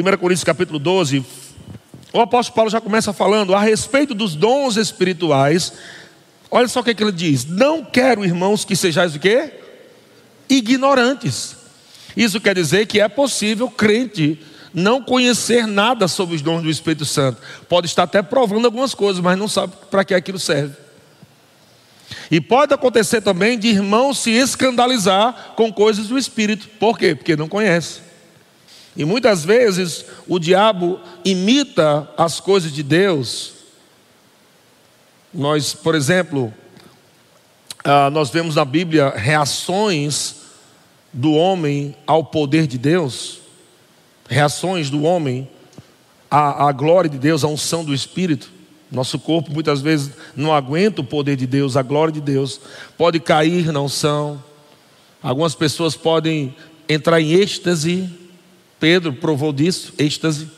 1 Coríntios capítulo 12, o apóstolo Paulo já começa falando a respeito dos dons espirituais. Olha só o que, é que ele diz: Não quero, irmãos, que sejais o quê? Ignorantes. Isso quer dizer que é possível crente não conhecer nada sobre os dons do Espírito Santo. Pode estar até provando algumas coisas, mas não sabe para que aquilo serve. E pode acontecer também de irmão se escandalizar com coisas do Espírito. Por quê? Porque não conhece. E muitas vezes o diabo imita as coisas de Deus. Nós, por exemplo, ah, nós vemos na Bíblia reações do homem ao poder de Deus, reações do homem à, à glória de Deus, à unção do Espírito. Nosso corpo muitas vezes não aguenta o poder de Deus, a glória de Deus. Pode cair na unção. Algumas pessoas podem entrar em êxtase. Pedro provou disso, êxtase.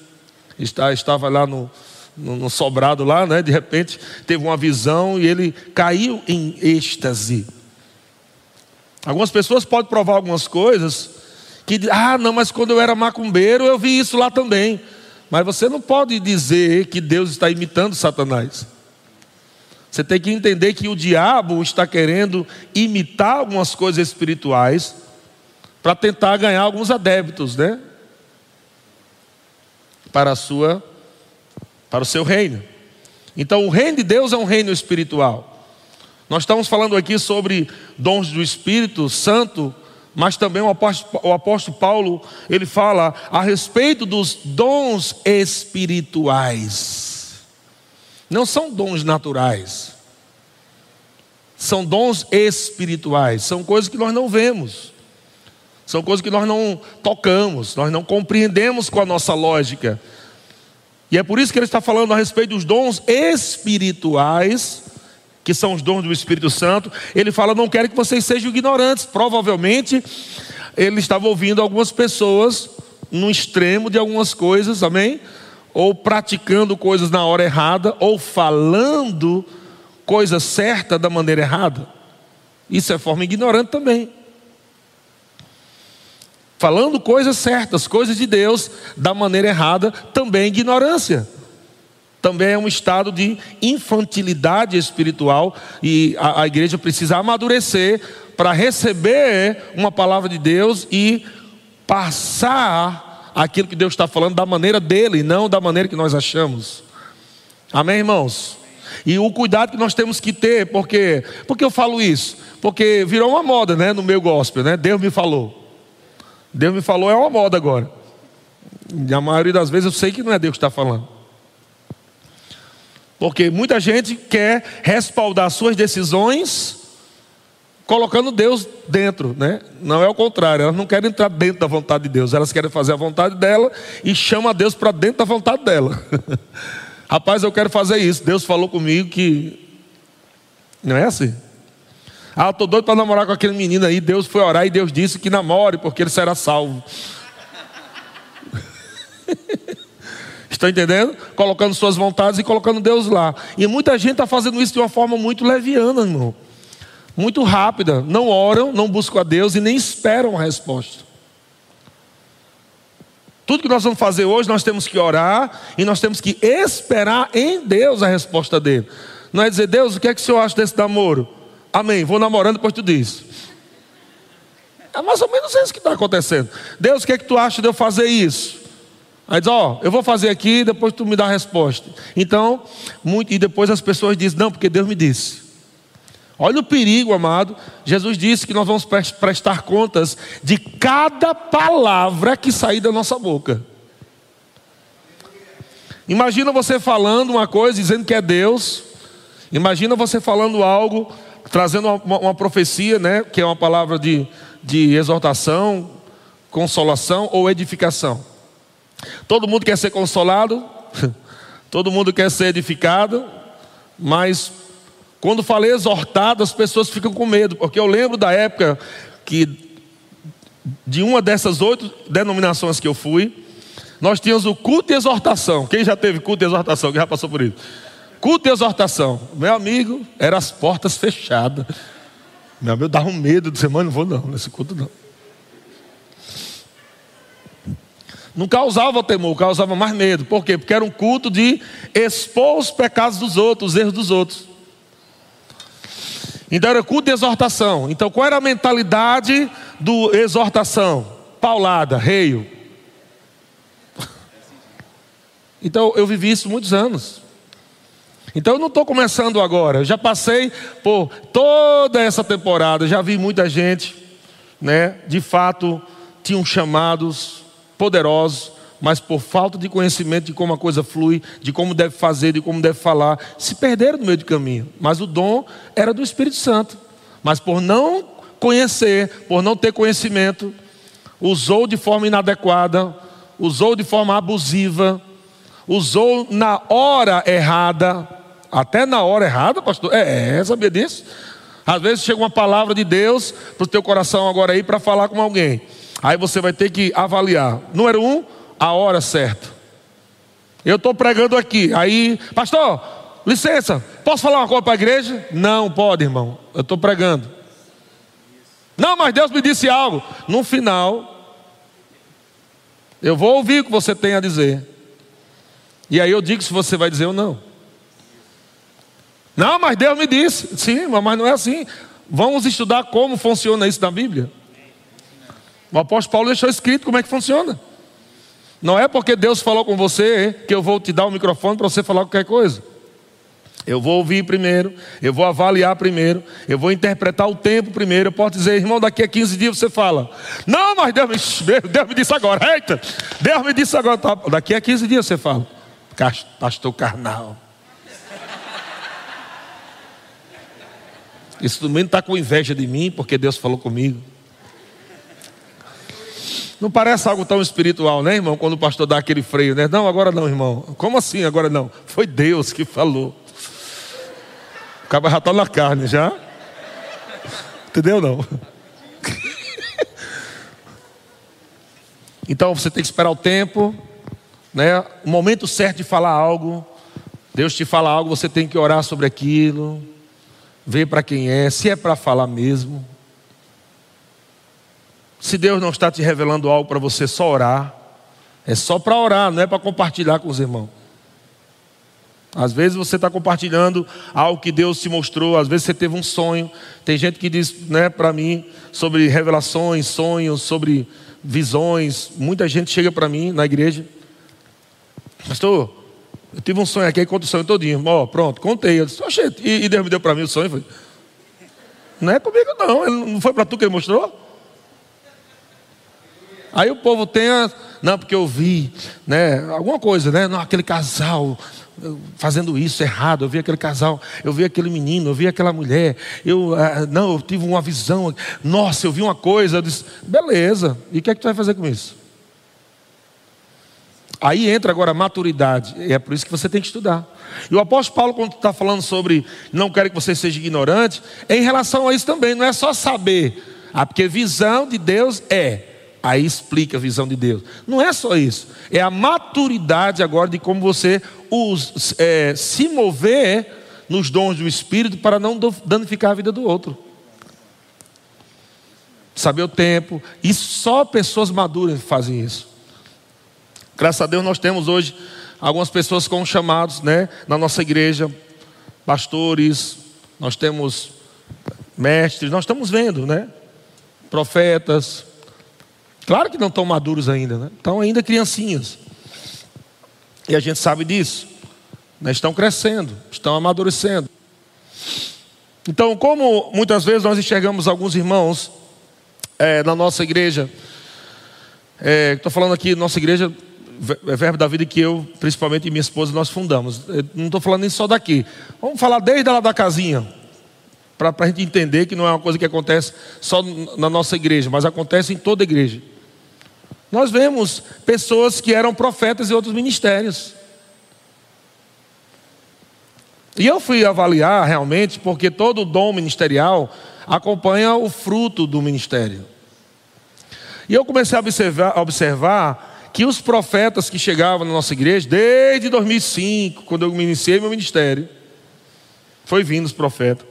Estava lá no, no, no sobrado lá, né? De repente teve uma visão e ele caiu em êxtase. Algumas pessoas podem provar algumas coisas que, ah, não, mas quando eu era macumbeiro eu vi isso lá também. Mas você não pode dizer que Deus está imitando Satanás. Você tem que entender que o diabo está querendo imitar algumas coisas espirituais para tentar ganhar alguns adébitos, né? Para a sua para o seu reino. Então, o reino de Deus é um reino espiritual. Nós estamos falando aqui sobre dons do Espírito Santo mas também o apóstolo, o apóstolo Paulo, ele fala a respeito dos dons espirituais. Não são dons naturais. São dons espirituais, são coisas que nós não vemos. São coisas que nós não tocamos, nós não compreendemos com a nossa lógica. E é por isso que ele está falando a respeito dos dons espirituais que são os dons do Espírito Santo, ele fala: Não quero que vocês sejam ignorantes. Provavelmente, ele estava ouvindo algumas pessoas no extremo de algumas coisas, amém? Ou praticando coisas na hora errada, ou falando coisa certa da maneira errada. Isso é forma ignorante também. Falando coisas certas, coisas de Deus, da maneira errada, também é ignorância também é um estado de infantilidade espiritual e a, a igreja precisa amadurecer para receber uma palavra de Deus e passar aquilo que Deus está falando da maneira dele, não da maneira que nós achamos. Amém, irmãos? E o cuidado que nós temos que ter, porque porque eu falo isso? Porque virou uma moda, né, no meu gospel, né? Deus me falou. Deus me falou é uma moda agora. E a maioria das vezes eu sei que não é Deus que está falando. Porque muita gente quer respaldar suas decisões colocando Deus dentro, né? Não é o contrário, elas não querem entrar dentro da vontade de Deus, elas querem fazer a vontade dela e chama Deus para dentro da vontade dela. Rapaz, eu quero fazer isso. Deus falou comigo que não é assim. Ah, estou doido para namorar com aquele menino aí. Deus foi orar e Deus disse que namore, porque ele será salvo. Estão entendendo? Colocando suas vontades e colocando Deus lá. E muita gente está fazendo isso de uma forma muito leviana, irmão. Muito rápida. Não oram, não buscam a Deus e nem esperam a resposta. Tudo que nós vamos fazer hoje, nós temos que orar e nós temos que esperar em Deus a resposta dele. Não é dizer, Deus, o que é que o senhor acha desse namoro? Amém, vou namorando, depois tu diz. É mais ou menos isso que está acontecendo. Deus, o que é que tu acha de eu fazer isso? Aí diz, ó, oh, eu vou fazer aqui, depois tu me dá a resposta. Então, muito, e depois as pessoas dizem, não, porque Deus me disse. Olha o perigo, amado. Jesus disse que nós vamos prestar contas de cada palavra que sair da nossa boca. Imagina você falando uma coisa, dizendo que é Deus. Imagina você falando algo, trazendo uma, uma profecia, né? Que é uma palavra de, de exortação, consolação ou edificação. Todo mundo quer ser consolado, todo mundo quer ser edificado, mas quando falei exortado, as pessoas ficam com medo, porque eu lembro da época que de uma dessas oito denominações que eu fui, nós tínhamos o culto e exortação. Quem já teve culto e exortação? Quem já passou por isso? Culto e exortação. Meu amigo, eram as portas fechadas. Meu amigo dava um medo de semana, não vou não, nesse culto não. Não causava temor, causava mais medo. Por quê? Porque era um culto de expor os pecados dos outros, os erros dos outros. Então era culto de exortação. Então qual era a mentalidade do exortação? Paulada, reio. Então eu vivi isso muitos anos. Então eu não estou começando agora. Eu já passei por toda essa temporada, já vi muita gente, né? De fato, tinham chamados poderosos, mas por falta de conhecimento de como a coisa flui, de como deve fazer, de como deve falar, se perderam no meio do caminho. Mas o dom era do Espírito Santo. Mas por não conhecer, por não ter conhecimento, usou de forma inadequada, usou de forma abusiva, usou na hora errada, até na hora errada, pastor. É, é sabia disso? Às vezes chega uma palavra de Deus para o teu coração agora aí para falar com alguém. Aí você vai ter que avaliar. Número um, a hora certa. Eu estou pregando aqui. Aí, pastor, licença, posso falar uma coisa para a igreja? Não, pode, irmão. Eu estou pregando. Não, mas Deus me disse algo. No final, eu vou ouvir o que você tem a dizer. E aí eu digo se você vai dizer ou não. Não, mas Deus me disse. Sim, mas não é assim. Vamos estudar como funciona isso na Bíblia. O apóstolo Paulo deixou escrito como é que funciona. Não é porque Deus falou com você que eu vou te dar o microfone para você falar qualquer coisa. Eu vou ouvir primeiro, eu vou avaliar primeiro, eu vou interpretar o tempo primeiro. Eu posso dizer, irmão, daqui a 15 dias você fala. Não, mas Deus me, Deus me disse agora. Eita, Deus me disse agora. Tá, daqui a 15 dias você fala. Pastor carnal. Esse domingo está com inveja de mim porque Deus falou comigo. Não parece algo tão espiritual, né, irmão? Quando o pastor dá aquele freio, né? Não, agora não, irmão. Como assim agora não? Foi Deus que falou. O cabo já está na carne, já? Entendeu não? Então você tem que esperar o tempo, né? O momento certo de falar algo. Deus te fala algo, você tem que orar sobre aquilo, ver para quem é, se é para falar mesmo. Se Deus não está te revelando algo para você só orar, é só para orar, não é para compartilhar com os irmãos. Às vezes você está compartilhando algo que Deus te mostrou, às vezes você teve um sonho. Tem gente que diz né, para mim sobre revelações, sonhos, sobre visões. Muita gente chega para mim na igreja, pastor, eu tive um sonho aqui, aí conta o sonho todinho. Ó, pronto, contei. Eu disse, e, e Deus me deu para mim o sonho. Falei, não é comigo não, não foi para tu que ele mostrou? Aí o povo tem, a, não, porque eu vi, né, alguma coisa, né, não, aquele casal fazendo isso errado, eu vi aquele casal, eu vi aquele menino, eu vi aquela mulher, eu, ah, não, eu tive uma visão, nossa, eu vi uma coisa, eu disse, beleza, e o que é que tu vai fazer com isso? Aí entra agora a maturidade, e é por isso que você tem que estudar. E o apóstolo Paulo, quando está falando sobre não quero que você seja ignorante, é em relação a isso também, não é só saber, ah, porque visão de Deus é, Aí explica a visão de Deus. Não é só isso. É a maturidade agora de como você os, é, se mover nos dons do Espírito para não danificar a vida do outro. Saber o tempo. E só pessoas maduras fazem isso. Graças a Deus nós temos hoje algumas pessoas com chamados né, na nossa igreja. Pastores, nós temos mestres, nós estamos vendo, né? Profetas, Claro que não estão maduros ainda, né? Estão ainda criancinhas. E a gente sabe disso. Né? Estão crescendo, estão amadurecendo. Então, como muitas vezes nós enxergamos alguns irmãos é, na nossa igreja, estou é, falando aqui, nossa igreja, é Verbo da Vida que eu, principalmente e minha esposa, nós fundamos. Eu não estou falando nem só daqui. Vamos falar desde lá da casinha para a gente entender que não é uma coisa que acontece só na nossa igreja, mas acontece em toda igreja. Nós vemos pessoas que eram profetas em outros ministérios. E eu fui avaliar realmente, porque todo dom ministerial acompanha o fruto do ministério. E eu comecei a observar, a observar que os profetas que chegavam na nossa igreja, desde 2005, quando eu iniciei meu ministério, foi vindo os profetas.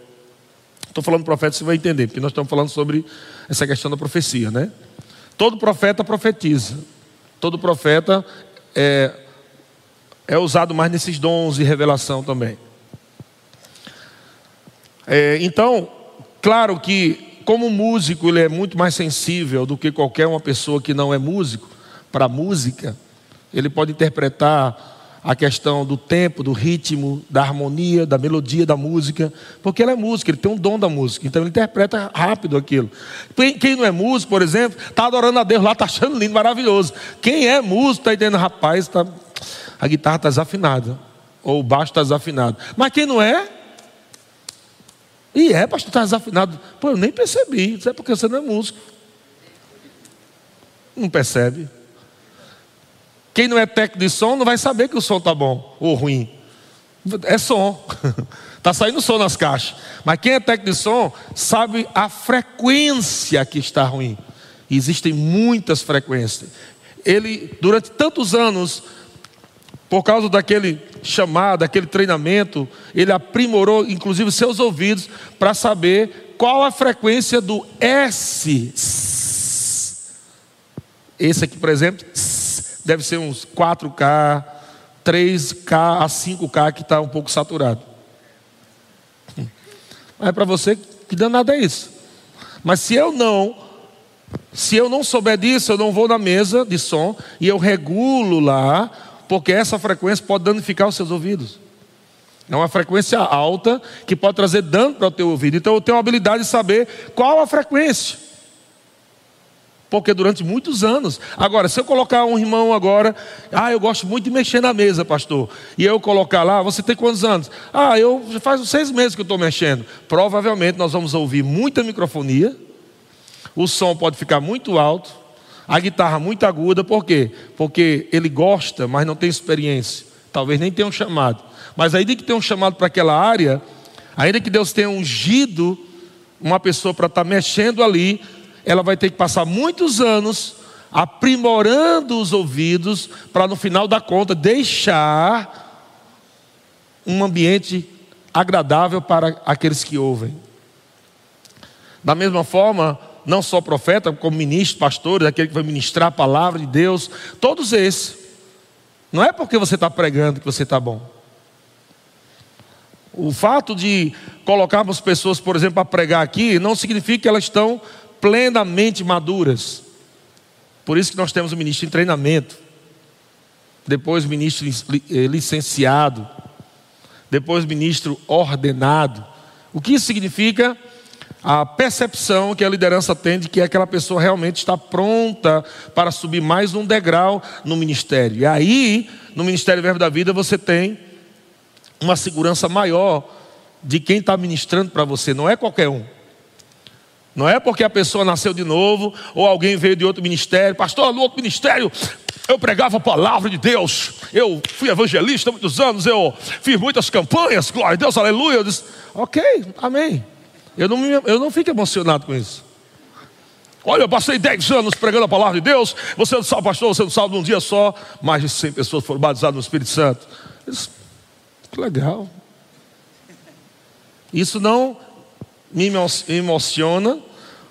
Estou falando profeta, você vai entender, porque nós estamos falando sobre essa questão da profecia, né? Todo profeta profetiza. todo profeta é, é usado mais nesses dons de revelação também. É, então, claro que como músico ele é muito mais sensível do que qualquer uma pessoa que não é músico para música. Ele pode interpretar a questão do tempo, do ritmo, da harmonia, da melodia da música, porque ele é músico, ele tem um dom da música, então ele interpreta rápido aquilo. Quem não é músico, por exemplo, está adorando a Deus lá, está achando lindo, maravilhoso. Quem é músico está entendendo, rapaz, tá, a guitarra está desafinada, ou o baixo está desafinado. Mas quem não é, e é, pastor, está desafinado. Pô, eu nem percebi, isso é porque você não é músico. Não percebe. Quem não é técnico de som não vai saber que o som está bom ou ruim. É som. Está saindo som nas caixas. Mas quem é técnico de som sabe a frequência que está ruim. Existem muitas frequências. Ele, durante tantos anos, por causa daquele chamado, daquele treinamento, ele aprimorou, inclusive, seus ouvidos para saber qual a frequência do S. Esse aqui, por exemplo, deve ser uns 4K, 3K a 5K que está um pouco saturado. Mas é para você que danado é isso. Mas se eu não, se eu não souber disso, eu não vou na mesa de som e eu regulo lá, porque essa frequência pode danificar os seus ouvidos. É uma frequência alta que pode trazer dano para o teu ouvido. Então eu tenho a habilidade de saber qual a frequência porque durante muitos anos. Agora, se eu colocar um irmão agora, ah, eu gosto muito de mexer na mesa, pastor, e eu colocar lá, você tem quantos anos? Ah, eu faz seis meses que eu estou mexendo. Provavelmente nós vamos ouvir muita microfonia, o som pode ficar muito alto, a guitarra muito aguda, por quê? Porque ele gosta, mas não tem experiência. Talvez nem tenha um chamado. Mas ainda que tenha um chamado para aquela área, ainda que Deus tenha ungido uma pessoa para estar tá mexendo ali, ela vai ter que passar muitos anos aprimorando os ouvidos para no final da conta deixar um ambiente agradável para aqueles que ouvem. Da mesma forma, não só profeta, como ministro, pastores, aquele que vai ministrar a palavra de Deus, todos esses. Não é porque você está pregando que você está bom. O fato de colocarmos pessoas, por exemplo, para pregar aqui, não significa que elas estão plenamente maduras. Por isso que nós temos o ministro em treinamento, depois o ministro eh, licenciado, depois o ministro ordenado. O que isso significa? A percepção que a liderança tem de que aquela pessoa realmente está pronta para subir mais um degrau no ministério. E aí, no Ministério Verbo da Vida, você tem uma segurança maior de quem está ministrando para você, não é qualquer um. Não é porque a pessoa nasceu de novo ou alguém veio de outro ministério. Pastor, no outro ministério eu pregava a palavra de Deus. Eu fui evangelista há muitos anos. Eu fiz muitas campanhas. Glória a Deus, aleluia. Eu disse, ok, amém. Eu não, eu não fico emocionado com isso. Olha, eu passei 10 anos pregando a palavra de Deus. Você não sabe, pastor, você não sabe num dia só. Mais de 100 pessoas foram batizadas no Espírito Santo. Disse, que legal. Isso não me emociona.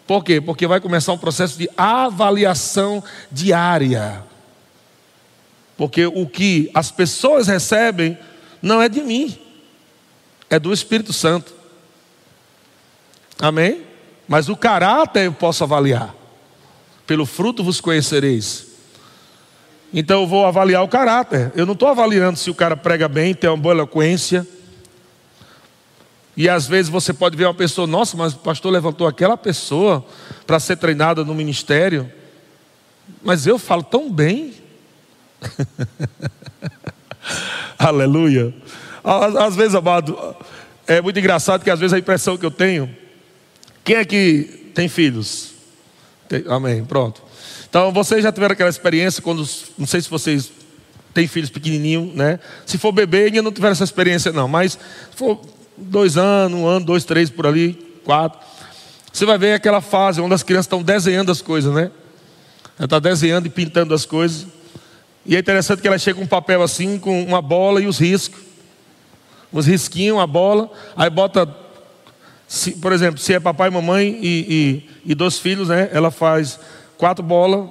Por quê? Porque vai começar um processo de avaliação diária. Porque o que as pessoas recebem não é de mim, é do Espírito Santo. Amém? Mas o caráter eu posso avaliar. Pelo fruto vos conhecereis. Então eu vou avaliar o caráter. Eu não estou avaliando se o cara prega bem, tem uma boa eloquência e às vezes você pode ver uma pessoa, nossa, mas o pastor levantou aquela pessoa para ser treinada no ministério. Mas eu falo tão bem. Aleluia. Às, vezes, amado, é muito engraçado que às vezes a impressão que eu tenho. Quem é que tem filhos? Tem, amém, pronto. Então vocês já tiveram aquela experiência quando, não sei se vocês têm filhos pequenininhos, né? Se for bebê, ainda não tiveram essa experiência não, mas se for dois anos, um ano, dois, três por ali, quatro. Você vai ver aquela fase onde as crianças estão desenhando as coisas, né? Ela está desenhando e pintando as coisas. E é interessante que ela chega com um papel assim, com uma bola e os riscos. Os risquinhos, a bola, aí bota, se, por exemplo, se é papai, mamãe e, e, e dois filhos, né? Ela faz quatro bolas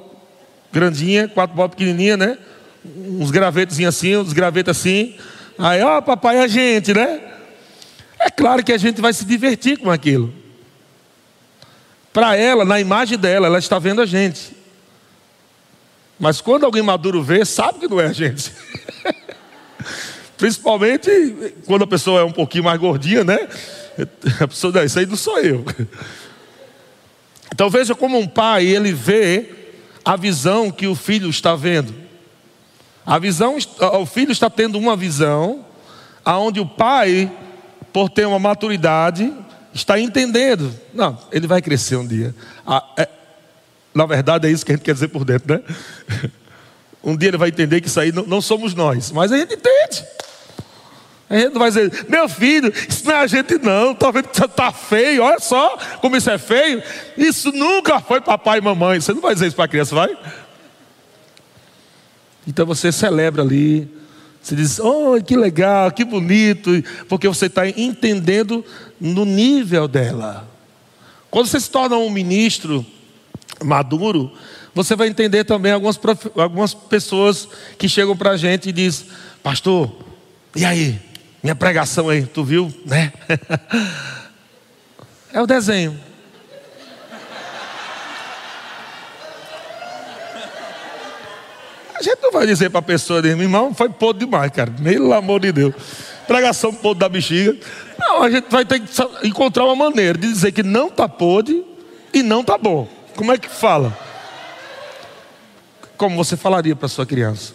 grandinha, quatro bolas pequenininha, né? Uns gravetos assim, uns gravetos assim. Aí, ó, papai, a gente, né? É claro que a gente vai se divertir com aquilo. Para ela, na imagem dela, ela está vendo a gente. Mas quando alguém maduro vê, sabe que não é a gente. Principalmente quando a pessoa é um pouquinho mais gordinha, né? A pessoa, não, isso aí não sou eu. Então veja como um pai, ele vê a visão que o filho está vendo. A visão, o filho está tendo uma visão aonde o pai, por ter uma maturidade, está entendendo. Não, ele vai crescer um dia. Ah, é, na verdade, é isso que a gente quer dizer por dentro, né? Um dia ele vai entender que isso aí não, não somos nós, mas a gente entende. A gente não vai dizer, meu filho, isso não é a gente não, está vendo que você está feio, olha só como isso é feio. Isso nunca foi papai e mamãe. Você não vai dizer isso para a criança, vai? Então você celebra ali, você diz, oh, que legal, que bonito, porque você está entendendo no nível dela. Quando você se torna um ministro maduro, você vai entender também algumas, algumas pessoas que chegam para a gente e dizem, pastor, e aí? Minha pregação aí, tu viu, né? é o desenho. A gente não vai dizer para a pessoa, meu irmão, foi podre demais, cara. Pelo amor de Deus. Pregação podre da bexiga. Não, a gente vai ter que encontrar uma maneira de dizer que não está podre e não está bom. Como é que fala? Como você falaria para sua criança?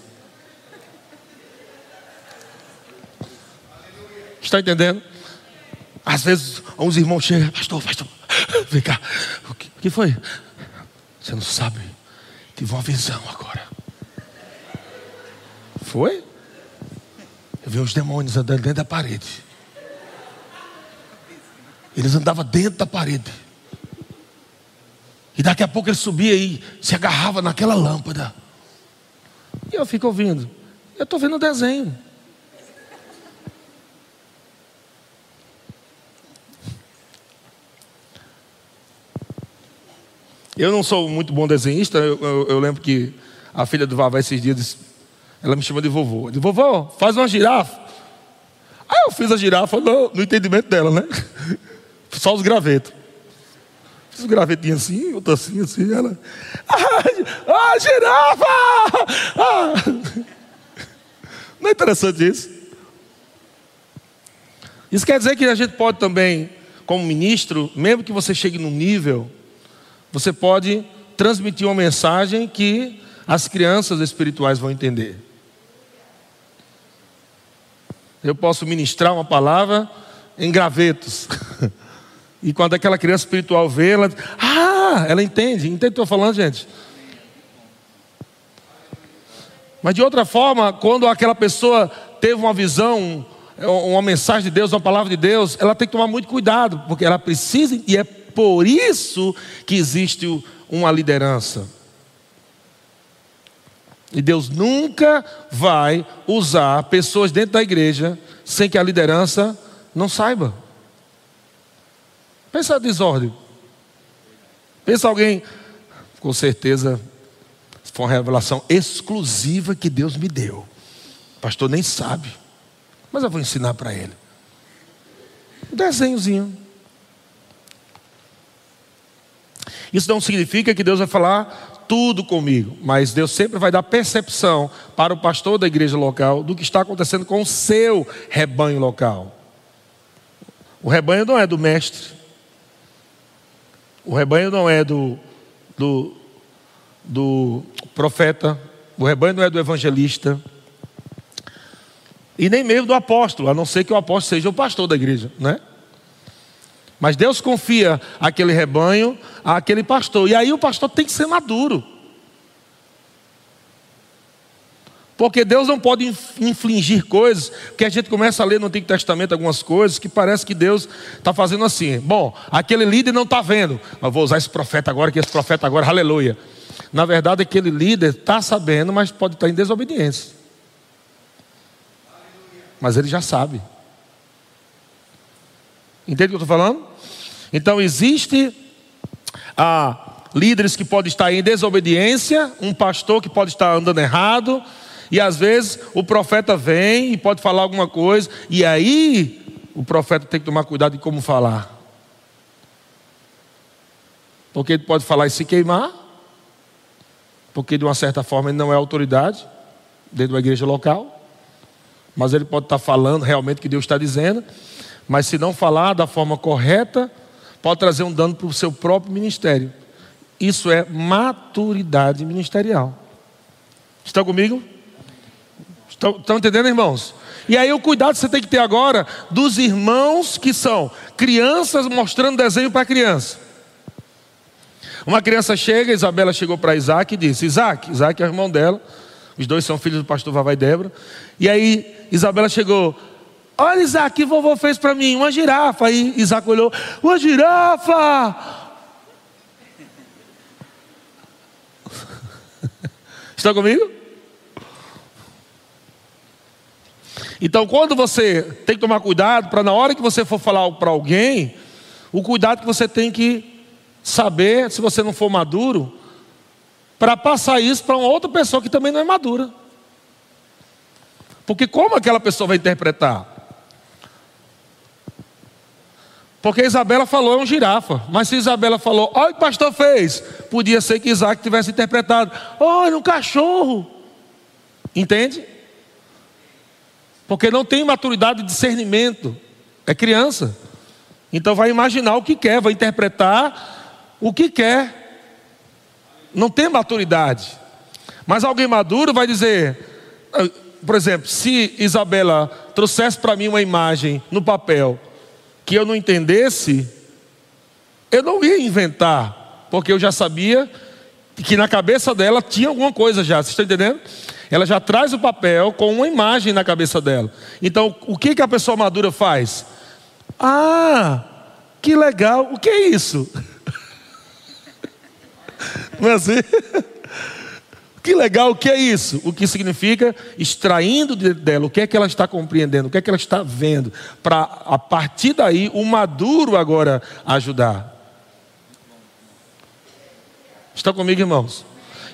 Está entendendo? Às vezes, uns irmãos chegam, pastor, pastor, vem cá. O que, o que foi? Você não sabe. Tive uma visão agora. Foi? Eu vi os demônios andando dentro da parede. Eles andavam dentro da parede. E daqui a pouco ele subia e se agarrava naquela lâmpada. E eu fico ouvindo. Eu estou vendo o desenho. Eu não sou muito bom desenhista, eu, eu, eu lembro que a filha do Vavá esses dias, ela me chamou de vovô. De vovô, faz uma girafa. Aí eu fiz a girafa no, no entendimento dela, né? Só os gravetos. Fiz um gravetinho assim, outro assim, assim, ela. Ah, ah girafa! Ah. Não é interessante isso? Isso quer dizer que a gente pode também, como ministro, mesmo que você chegue num nível você pode transmitir uma mensagem que as crianças espirituais vão entender. Eu posso ministrar uma palavra em gravetos. E quando aquela criança espiritual vê, ela ah, ela entende. Entende o que estou falando, gente? Mas de outra forma, quando aquela pessoa teve uma visão, uma mensagem de Deus, uma palavra de Deus, ela tem que tomar muito cuidado, porque ela precisa e é por isso que existe uma liderança. E Deus nunca vai usar pessoas dentro da igreja sem que a liderança não saiba. Pensa a desordem. Pensa alguém, com certeza, foi uma revelação exclusiva que Deus me deu. O pastor nem sabe, mas eu vou ensinar para ele. Um desenhozinho. Isso não significa que Deus vai falar tudo comigo, mas Deus sempre vai dar percepção para o pastor da igreja local do que está acontecendo com o seu rebanho local. O rebanho não é do mestre, o rebanho não é do, do, do profeta, o rebanho não é do evangelista, e nem mesmo do apóstolo, a não ser que o apóstolo seja o pastor da igreja, né? Mas Deus confia aquele rebanho àquele pastor. E aí o pastor tem que ser maduro. Porque Deus não pode infligir coisas, porque a gente começa a ler no Antigo Testamento algumas coisas que parece que Deus está fazendo assim. Bom, aquele líder não está vendo, mas vou usar esse profeta agora, que esse profeta agora, aleluia. Na verdade, aquele líder está sabendo, mas pode estar em desobediência. Mas ele já sabe. Entende o que eu estou falando? Então existe a, líderes que podem estar em desobediência, um pastor que pode estar andando errado, e às vezes o profeta vem e pode falar alguma coisa, e aí o profeta tem que tomar cuidado de como falar. Porque ele pode falar e se queimar, porque de uma certa forma ele não é autoridade dentro da igreja local, mas ele pode estar falando realmente o que Deus está dizendo, mas se não falar da forma correta, pode trazer um dano para o seu próprio ministério. Isso é maturidade ministerial. Estão comigo? Estão, estão entendendo, irmãos? E aí o cuidado que você tem que ter agora dos irmãos que são crianças mostrando desenho para criança. Uma criança chega, Isabela chegou para Isaac e disse: Isaac, Isaac é o irmão dela, os dois são filhos do pastor Vavai Débora. E aí Isabela chegou: Olha, Isaac, que vovô fez para mim? Uma girafa. Aí Isaac olhou: Uma girafa! Está comigo? Então, quando você tem que tomar cuidado, para na hora que você for falar para alguém, o cuidado que você tem que saber, se você não for maduro, para passar isso para uma outra pessoa que também não é madura. Porque como aquela pessoa vai interpretar? Porque Isabela falou é um girafa, mas se Isabela falou, olha o que o pastor fez, podia ser que Isaac tivesse interpretado, olha um cachorro. Entende? Porque não tem maturidade de discernimento. É criança. Então vai imaginar o que quer, vai interpretar o que quer. Não tem maturidade. Mas alguém maduro vai dizer, ah, por exemplo, se Isabela trouxesse para mim uma imagem no papel que eu não entendesse, eu não ia inventar, porque eu já sabia que na cabeça dela tinha alguma coisa já, vocês estão entendendo? Ela já traz o papel com uma imagem na cabeça dela. Então, o que, que a pessoa madura faz? Ah, que legal, o que é isso? Não é assim? Que legal, o que é isso? O que significa extraindo dela o que é que ela está compreendendo, o que é que ela está vendo, para a partir daí o maduro agora ajudar. Está comigo, irmãos?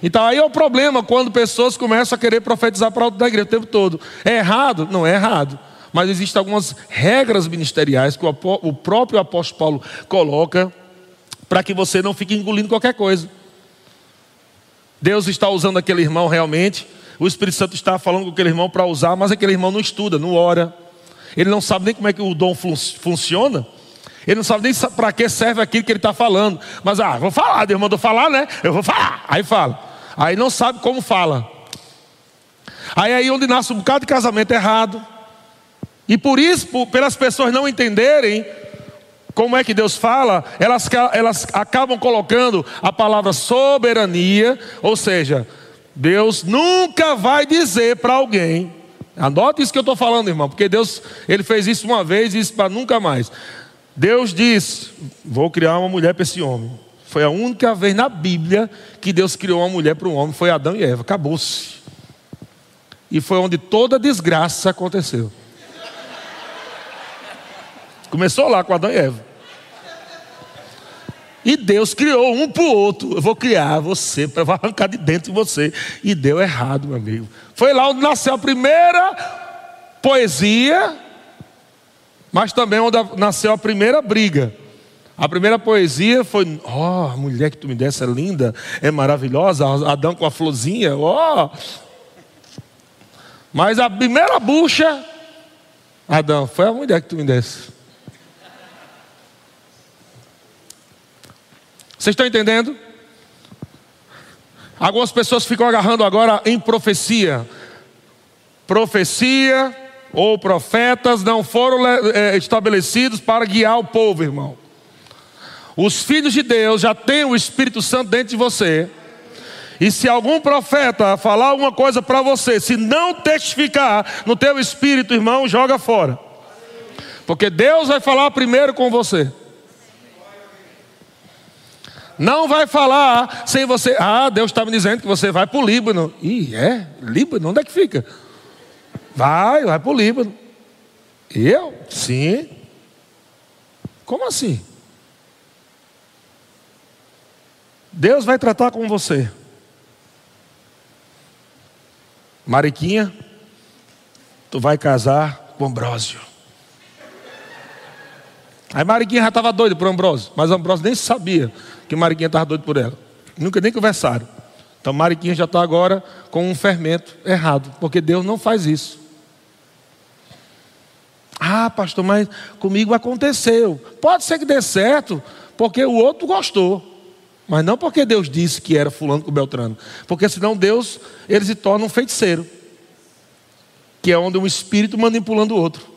Então aí é o problema quando pessoas começam a querer profetizar para o da igreja o tempo todo. É errado? Não é errado. Mas existem algumas regras ministeriais que o próprio apóstolo Paulo coloca para que você não fique engolindo qualquer coisa. Deus está usando aquele irmão realmente, o Espírito Santo está falando com aquele irmão para usar, mas aquele irmão não estuda, não ora, ele não sabe nem como é que o dom fun funciona, ele não sabe nem para que serve aquilo que ele está falando, mas ah, vou falar, Deus mandou falar, né? Eu vou falar, aí fala. Aí não sabe como fala. Aí aí onde nasce um bocado de casamento errado. E por isso, por, pelas pessoas não entenderem como é que Deus fala, elas, elas acabam colocando a palavra soberania, ou seja, Deus nunca vai dizer para alguém, anote isso que eu estou falando, irmão, porque Deus, Ele fez isso uma vez e isso para nunca mais. Deus diz: Vou criar uma mulher para esse homem. Foi a única vez na Bíblia que Deus criou uma mulher para um homem, foi Adão e Eva. Acabou-se. E foi onde toda desgraça aconteceu. Começou lá com Adão e Eva. E Deus criou um para o outro. Eu vou criar você, para arrancar de dentro de você. E deu errado, meu amigo. Foi lá onde nasceu a primeira poesia, mas também onde nasceu a primeira briga. A primeira poesia foi: Ó, oh, a mulher que tu me desse é linda, é maravilhosa. Adão com a florzinha, ó. Oh. Mas a primeira bucha, Adão, foi a mulher que tu me desse. Vocês estão entendendo? Algumas pessoas ficam agarrando agora em profecia. Profecia ou profetas não foram é, estabelecidos para guiar o povo, irmão. Os filhos de Deus já têm o Espírito Santo dentro de você. E se algum profeta falar alguma coisa para você, se não testificar no teu espírito, irmão, joga fora. Porque Deus vai falar primeiro com você. Não vai falar sem você. Ah, Deus está me dizendo que você vai para o Líbano. Ih, é? Líbano? Onde é que fica? Vai, vai para o Líbano. Eu? Sim. Como assim? Deus vai tratar com você. Mariquinha, tu vai casar com Ambrósio. Aí Mariquinha já estava doida por Ambrósio, mas Ambrósio nem sabia que Mariquinha estava doido por ela. Nunca nem conversaram. Então Mariquinha já está agora com um fermento errado, porque Deus não faz isso. Ah, pastor, mas comigo aconteceu. Pode ser que dê certo, porque o outro gostou. Mas não porque Deus disse que era fulano com Beltrano. Porque senão Deus, ele se torna um feiticeiro. Que é onde um espírito manipulando o outro.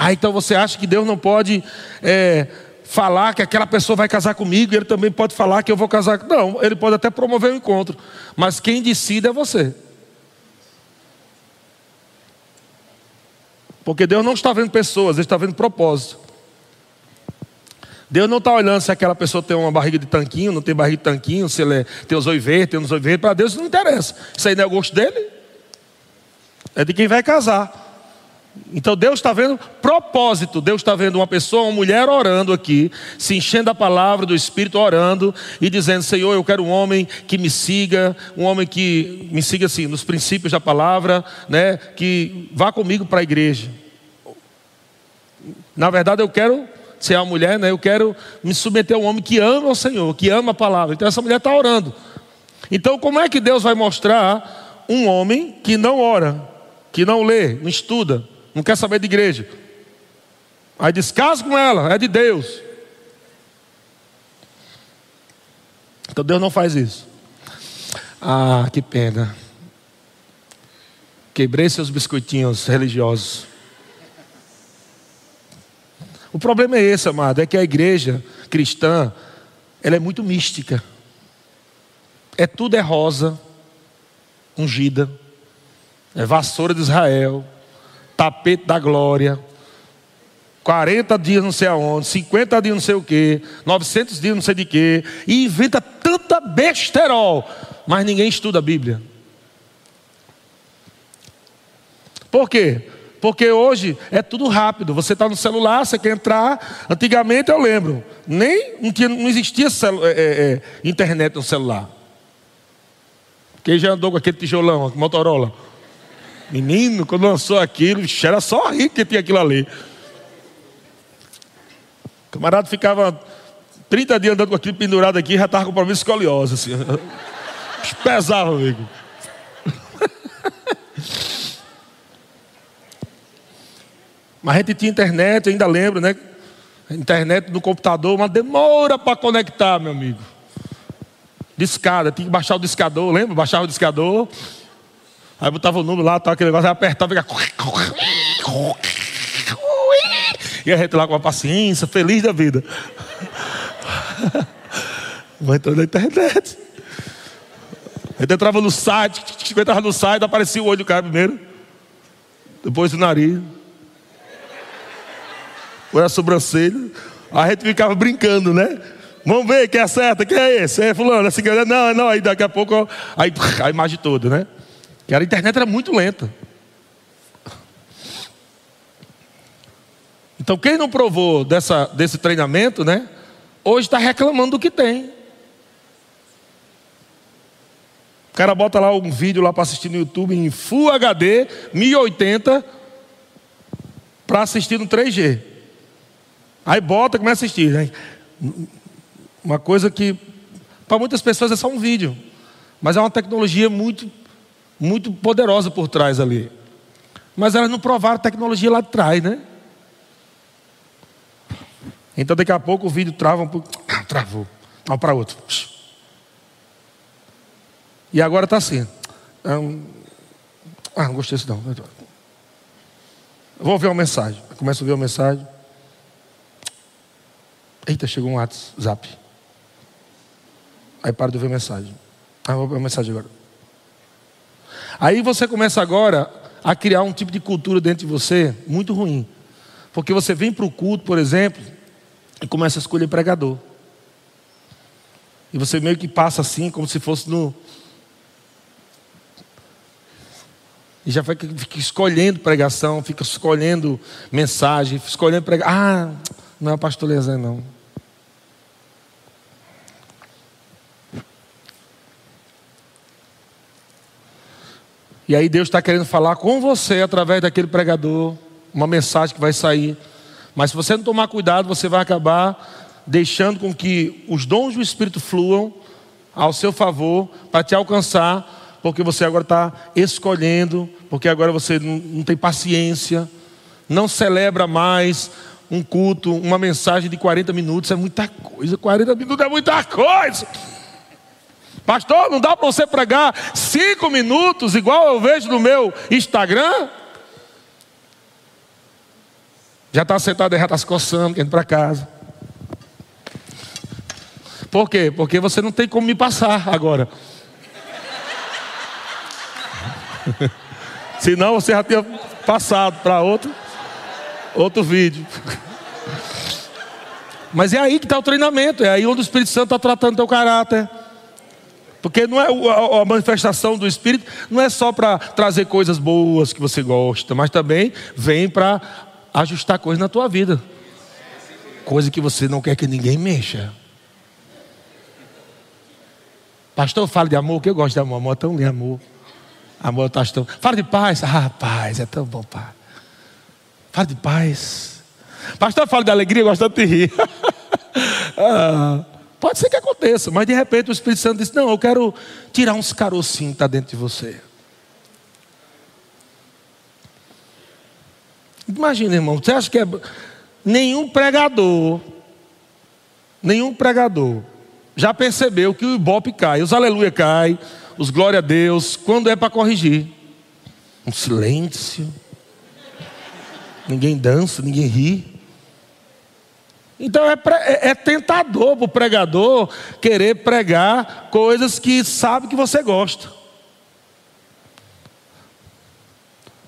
Ah, então você acha que Deus não pode é, falar que aquela pessoa vai casar comigo, e ele também pode falar que eu vou casar. Não, ele pode até promover o encontro. Mas quem decide é você. Porque Deus não está vendo pessoas, Ele está vendo propósito. Deus não está olhando se aquela pessoa tem uma barriga de tanquinho, não tem barriga de tanquinho, se ele é, tem os olhos verdes, tem os olhos verdes. Para Deus não interessa. Isso aí não é o gosto dele. É de quem vai casar. Então Deus está vendo propósito. Deus está vendo uma pessoa, uma mulher orando aqui, se enchendo da palavra do Espírito, orando e dizendo: Senhor, eu quero um homem que me siga, um homem que me siga assim, nos princípios da palavra, né? Que vá comigo para a igreja. Na verdade, eu quero ser uma mulher, né? Eu quero me submeter a um homem que ama o Senhor, que ama a palavra. Então essa mulher está orando. Então, como é que Deus vai mostrar um homem que não ora, que não lê, não estuda? Não quer saber de igreja. Aí diz: casa com ela, é de Deus. Então Deus não faz isso. Ah, que pena. Quebrei seus biscoitinhos religiosos. O problema é esse, amado, é que a igreja cristã, ela é muito mística. É tudo é rosa, ungida, é vassoura de Israel, tapete da glória, 40 dias não sei aonde, 50 dias não sei o que, 900 dias não sei de que, e inventa tanta besterol, mas ninguém estuda a Bíblia. Por quê? Porque hoje é tudo rápido. Você está no celular, você quer entrar. Antigamente eu lembro, nem não, tinha, não existia é, é, é internet no celular. Quem já andou com aquele tijolão, Motorola? Menino, quando lançou aquilo, era só rico que tinha aquilo ali. O camarada ficava 30 dias andando com aquilo pendurado aqui, já estava com problema escoliose. Assim. Pesava, amigo. Mas a gente tinha internet, ainda lembro, né? Internet no computador, uma demora para conectar, meu amigo. Discada, tinha que baixar o discador, lembra? Baixava o discador. Aí botava o número lá, tá, aquele negócio, apertava e. E a gente lá com a paciência, feliz da vida. Mas entrou na internet. A gente entrava no site, entrava no site, aparecia o olho do cara primeiro. Depois o nariz. Depois a sobrancelha. A gente ficava brincando, né? Vamos ver quem acerta, quem é esse? É fulano, assim, não, não, aí daqui a pouco, aí a imagem toda, né? Que a internet era muito lenta. Então, quem não provou dessa, desse treinamento, né? Hoje está reclamando do que tem. O cara bota lá um vídeo lá para assistir no YouTube em Full HD, 1080, para assistir no 3G. Aí bota, começa a assistir. Né? Uma coisa que para muitas pessoas é só um vídeo, mas é uma tecnologia muito muito poderosa por trás ali. Mas elas não provaram tecnologia lá de trás, né? Então daqui a pouco o vídeo trava um pouco. Ah, travou. Vamos para outro. E agora está assim. Ah, não gostei disso não. Vou ver uma mensagem. Começo a ver uma mensagem. Eita, chegou um WhatsApp. Aí paro de ver a mensagem. Ah, vou ver a mensagem agora. Aí você começa agora a criar um tipo de cultura dentro de você muito ruim. Porque você vem para o culto, por exemplo, e começa a escolher pregador. E você meio que passa assim, como se fosse no. E já fica, fica escolhendo pregação, fica escolhendo mensagem, escolhendo pregação. Ah, não é o pastor Lezen, não. E aí Deus está querendo falar com você através daquele pregador, uma mensagem que vai sair. Mas se você não tomar cuidado, você vai acabar deixando com que os dons do Espírito fluam ao seu favor para te alcançar, porque você agora está escolhendo, porque agora você não, não tem paciência, não celebra mais um culto, uma mensagem de 40 minutos, é muita coisa. 40 minutos é muita coisa. Pastor, não dá para você pregar cinco minutos, igual eu vejo no meu Instagram? Já está sentado já está se coçando, indo para casa. Por quê? Porque você não tem como me passar agora. Senão você já tinha passado para outro, outro vídeo. Mas é aí que está o treinamento, é aí onde o Espírito Santo está tratando teu caráter. Porque não é a manifestação do Espírito não é só para trazer coisas boas que você gosta, mas também vem para ajustar coisas na tua vida. Coisa que você não quer que ninguém mexa. Pastor, fala de amor, que eu gosto de amor. Amor é tão lindo, amor. Amor tá tão. Fala de paz. Ah, paz, é tão bom, pai. Fala de paz. Pastor, fala de alegria, gosta de rir. ah. Pode ser que aconteça, mas de repente o Espírito Santo diz: Não, eu quero tirar uns carocinhos que está dentro de você. Imagina, irmão, você acha que é. Nenhum pregador, nenhum pregador já percebeu que o ibope cai, os aleluia cai, os glória a Deus, quando é para corrigir. Um silêncio. Ninguém dança, ninguém ri. Então é, é, é tentador para o pregador querer pregar coisas que sabe que você gosta.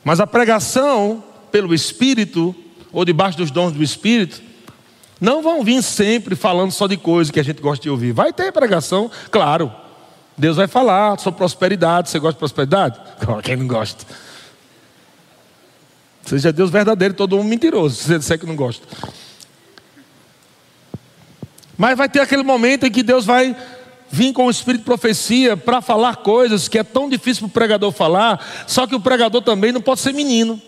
Mas a pregação pelo Espírito, ou debaixo dos dons do Espírito, não vão vir sempre falando só de coisas que a gente gosta de ouvir. Vai ter pregação, claro. Deus vai falar sobre prosperidade. Você gosta de prosperidade? Quem não gosta? Seja Deus verdadeiro, todo mundo mentiroso, se você disser que não gosta. Mas vai ter aquele momento em que Deus vai vir com o espírito de profecia para falar coisas que é tão difícil para o pregador falar, só que o pregador também não pode ser menino.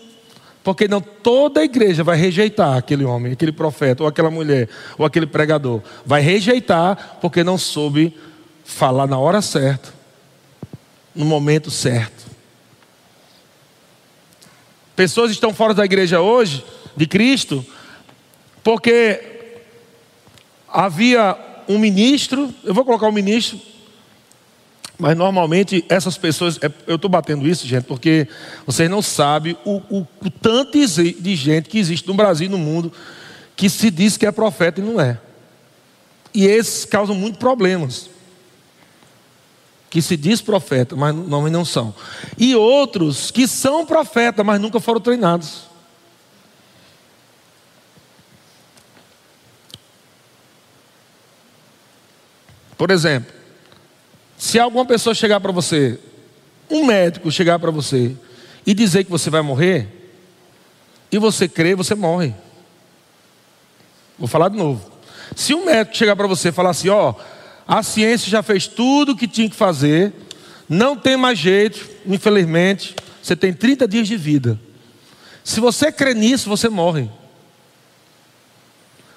Porque não toda a igreja vai rejeitar aquele homem, aquele profeta, ou aquela mulher, ou aquele pregador. Vai rejeitar porque não soube falar na hora certa, no momento certo. Pessoas estão fora da igreja hoje, de Cristo, porque havia um ministro, eu vou colocar um ministro, mas normalmente essas pessoas, é, eu estou batendo isso, gente, porque vocês não sabem o, o, o tanto de gente que existe no Brasil e no mundo que se diz que é profeta e não é. E esses causam muitos problemas. Que se diz profeta, mas não, não são. E outros que são profeta, mas nunca foram treinados. Por exemplo, se alguma pessoa chegar para você, um médico chegar para você e dizer que você vai morrer, e você crê, você morre. Vou falar de novo. Se um médico chegar para você e falar assim: ó, a ciência já fez tudo o que tinha que fazer, não tem mais jeito, infelizmente, você tem 30 dias de vida. Se você crê nisso, você morre.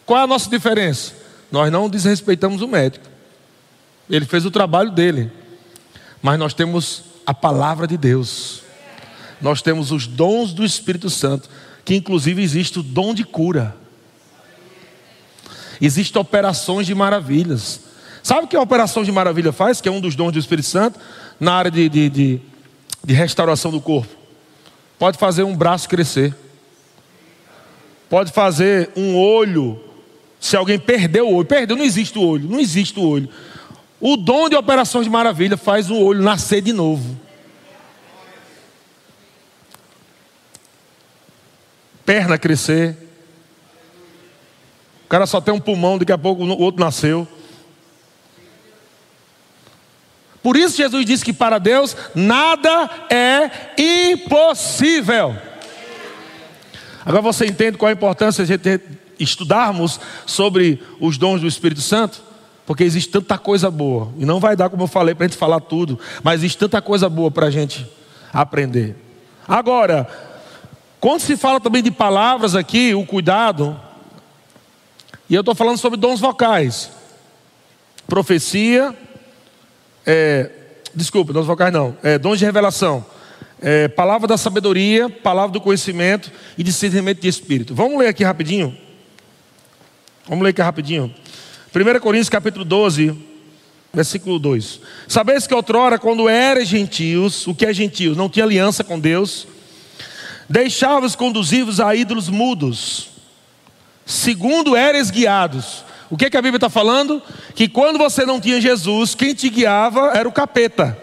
Qual é a nossa diferença? Nós não desrespeitamos o médico. Ele fez o trabalho dele. Mas nós temos a palavra de Deus. Nós temos os dons do Espírito Santo, que inclusive existe o dom de cura. Existem operações de maravilhas. Sabe o que a operação de maravilha faz? Que é um dos dons do Espírito Santo, na área de, de, de, de restauração do corpo. Pode fazer um braço crescer. Pode fazer um olho. Se alguém perdeu o olho, perdeu, não existe o olho, não existe o olho. O dom de operações de maravilha faz o olho nascer de novo. Perna crescer. O cara só tem um pulmão, daqui a pouco o outro nasceu. Por isso Jesus disse que para Deus nada é impossível. Agora você entende qual a importância de estudarmos sobre os dons do Espírito Santo? Porque existe tanta coisa boa. E não vai dar, como eu falei, para a gente falar tudo. Mas existe tanta coisa boa para a gente aprender. Agora, quando se fala também de palavras aqui, o cuidado, e eu estou falando sobre dons vocais, profecia, é, desculpa, dons vocais não, é, dons de revelação, é, palavra da sabedoria, palavra do conhecimento e discernimento de espírito. Vamos ler aqui rapidinho. Vamos ler aqui rapidinho. 1 Coríntios capítulo 12, versículo 2. Sabeis que outrora, quando eres gentios, o que é gentios? Não tinha aliança com Deus, deixavas conduzir-vos a ídolos mudos, segundo eres guiados. O que, é que a Bíblia está falando? Que quando você não tinha Jesus, quem te guiava era o capeta.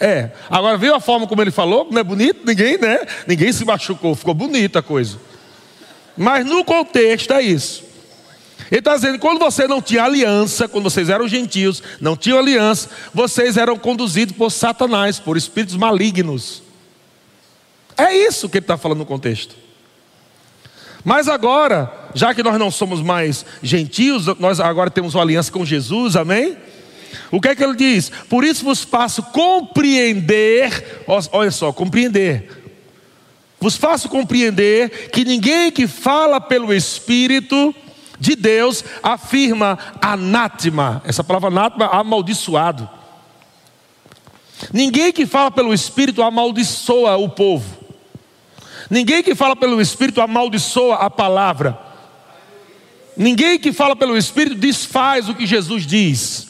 É, agora viu a forma como ele falou? Não é bonito? Ninguém, né? Ninguém se machucou, ficou bonita a coisa. Mas no contexto é isso. Ele está dizendo: quando você não tinha aliança, quando vocês eram gentios, não tinham aliança, vocês eram conduzidos por Satanás, por espíritos malignos. É isso que ele está falando no contexto. Mas agora, já que nós não somos mais gentios, nós agora temos uma aliança com Jesus, amém? O que é que ele diz? Por isso vos faço compreender, olha só, compreender. Vos faço compreender que ninguém que fala pelo Espírito de Deus afirma anátema. Essa palavra anátema, amaldiçoado. Ninguém que fala pelo Espírito amaldiçoa o povo. Ninguém que fala pelo Espírito amaldiçoa a palavra. Ninguém que fala pelo Espírito desfaz o que Jesus diz.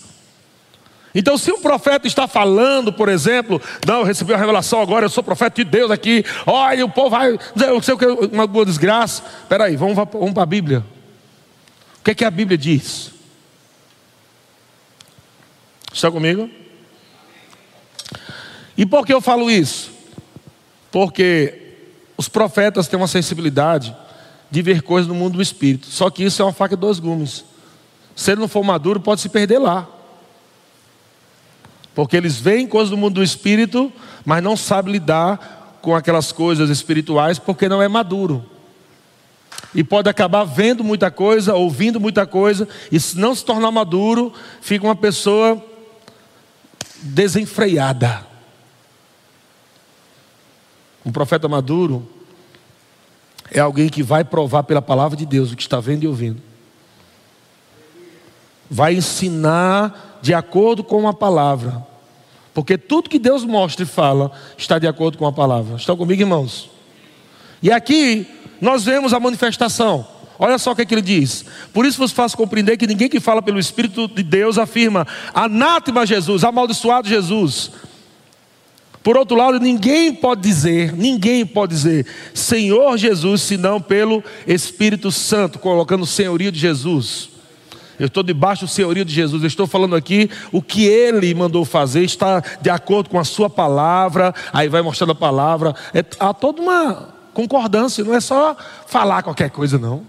Então, se um profeta está falando, por exemplo, não, eu recebi uma revelação agora, eu sou profeta de Deus aqui, olha, o povo vai, não sei o que, uma boa desgraça. Espera aí, vamos, vamos para a Bíblia. O que é que a Bíblia diz? Está comigo? E por que eu falo isso? Porque os profetas têm uma sensibilidade de ver coisas no mundo do espírito. Só que isso é uma faca de dois gumes. Se ele não for maduro, pode se perder lá. Porque eles veem coisas do mundo do espírito, mas não sabem lidar com aquelas coisas espirituais porque não é maduro. E pode acabar vendo muita coisa, ouvindo muita coisa, e se não se tornar maduro, fica uma pessoa desenfreada. Um profeta maduro é alguém que vai provar pela palavra de Deus o que está vendo e ouvindo. Vai ensinar de acordo com a palavra. Porque tudo que Deus mostra e fala está de acordo com a palavra. Estão comigo, irmãos? E aqui nós vemos a manifestação. Olha só o que, é que ele diz. Por isso vos faço compreender que ninguém que fala pelo Espírito de Deus afirma anátema Jesus, amaldiçoado Jesus. Por outro lado, ninguém pode dizer, ninguém pode dizer Senhor Jesus, senão pelo Espírito Santo, colocando o senhorio de Jesus. Eu estou debaixo do senhorio de Jesus. Eu estou falando aqui o que ele mandou fazer, está de acordo com a sua palavra. Aí vai mostrando a palavra. É, há toda uma concordância, não é só falar qualquer coisa, não.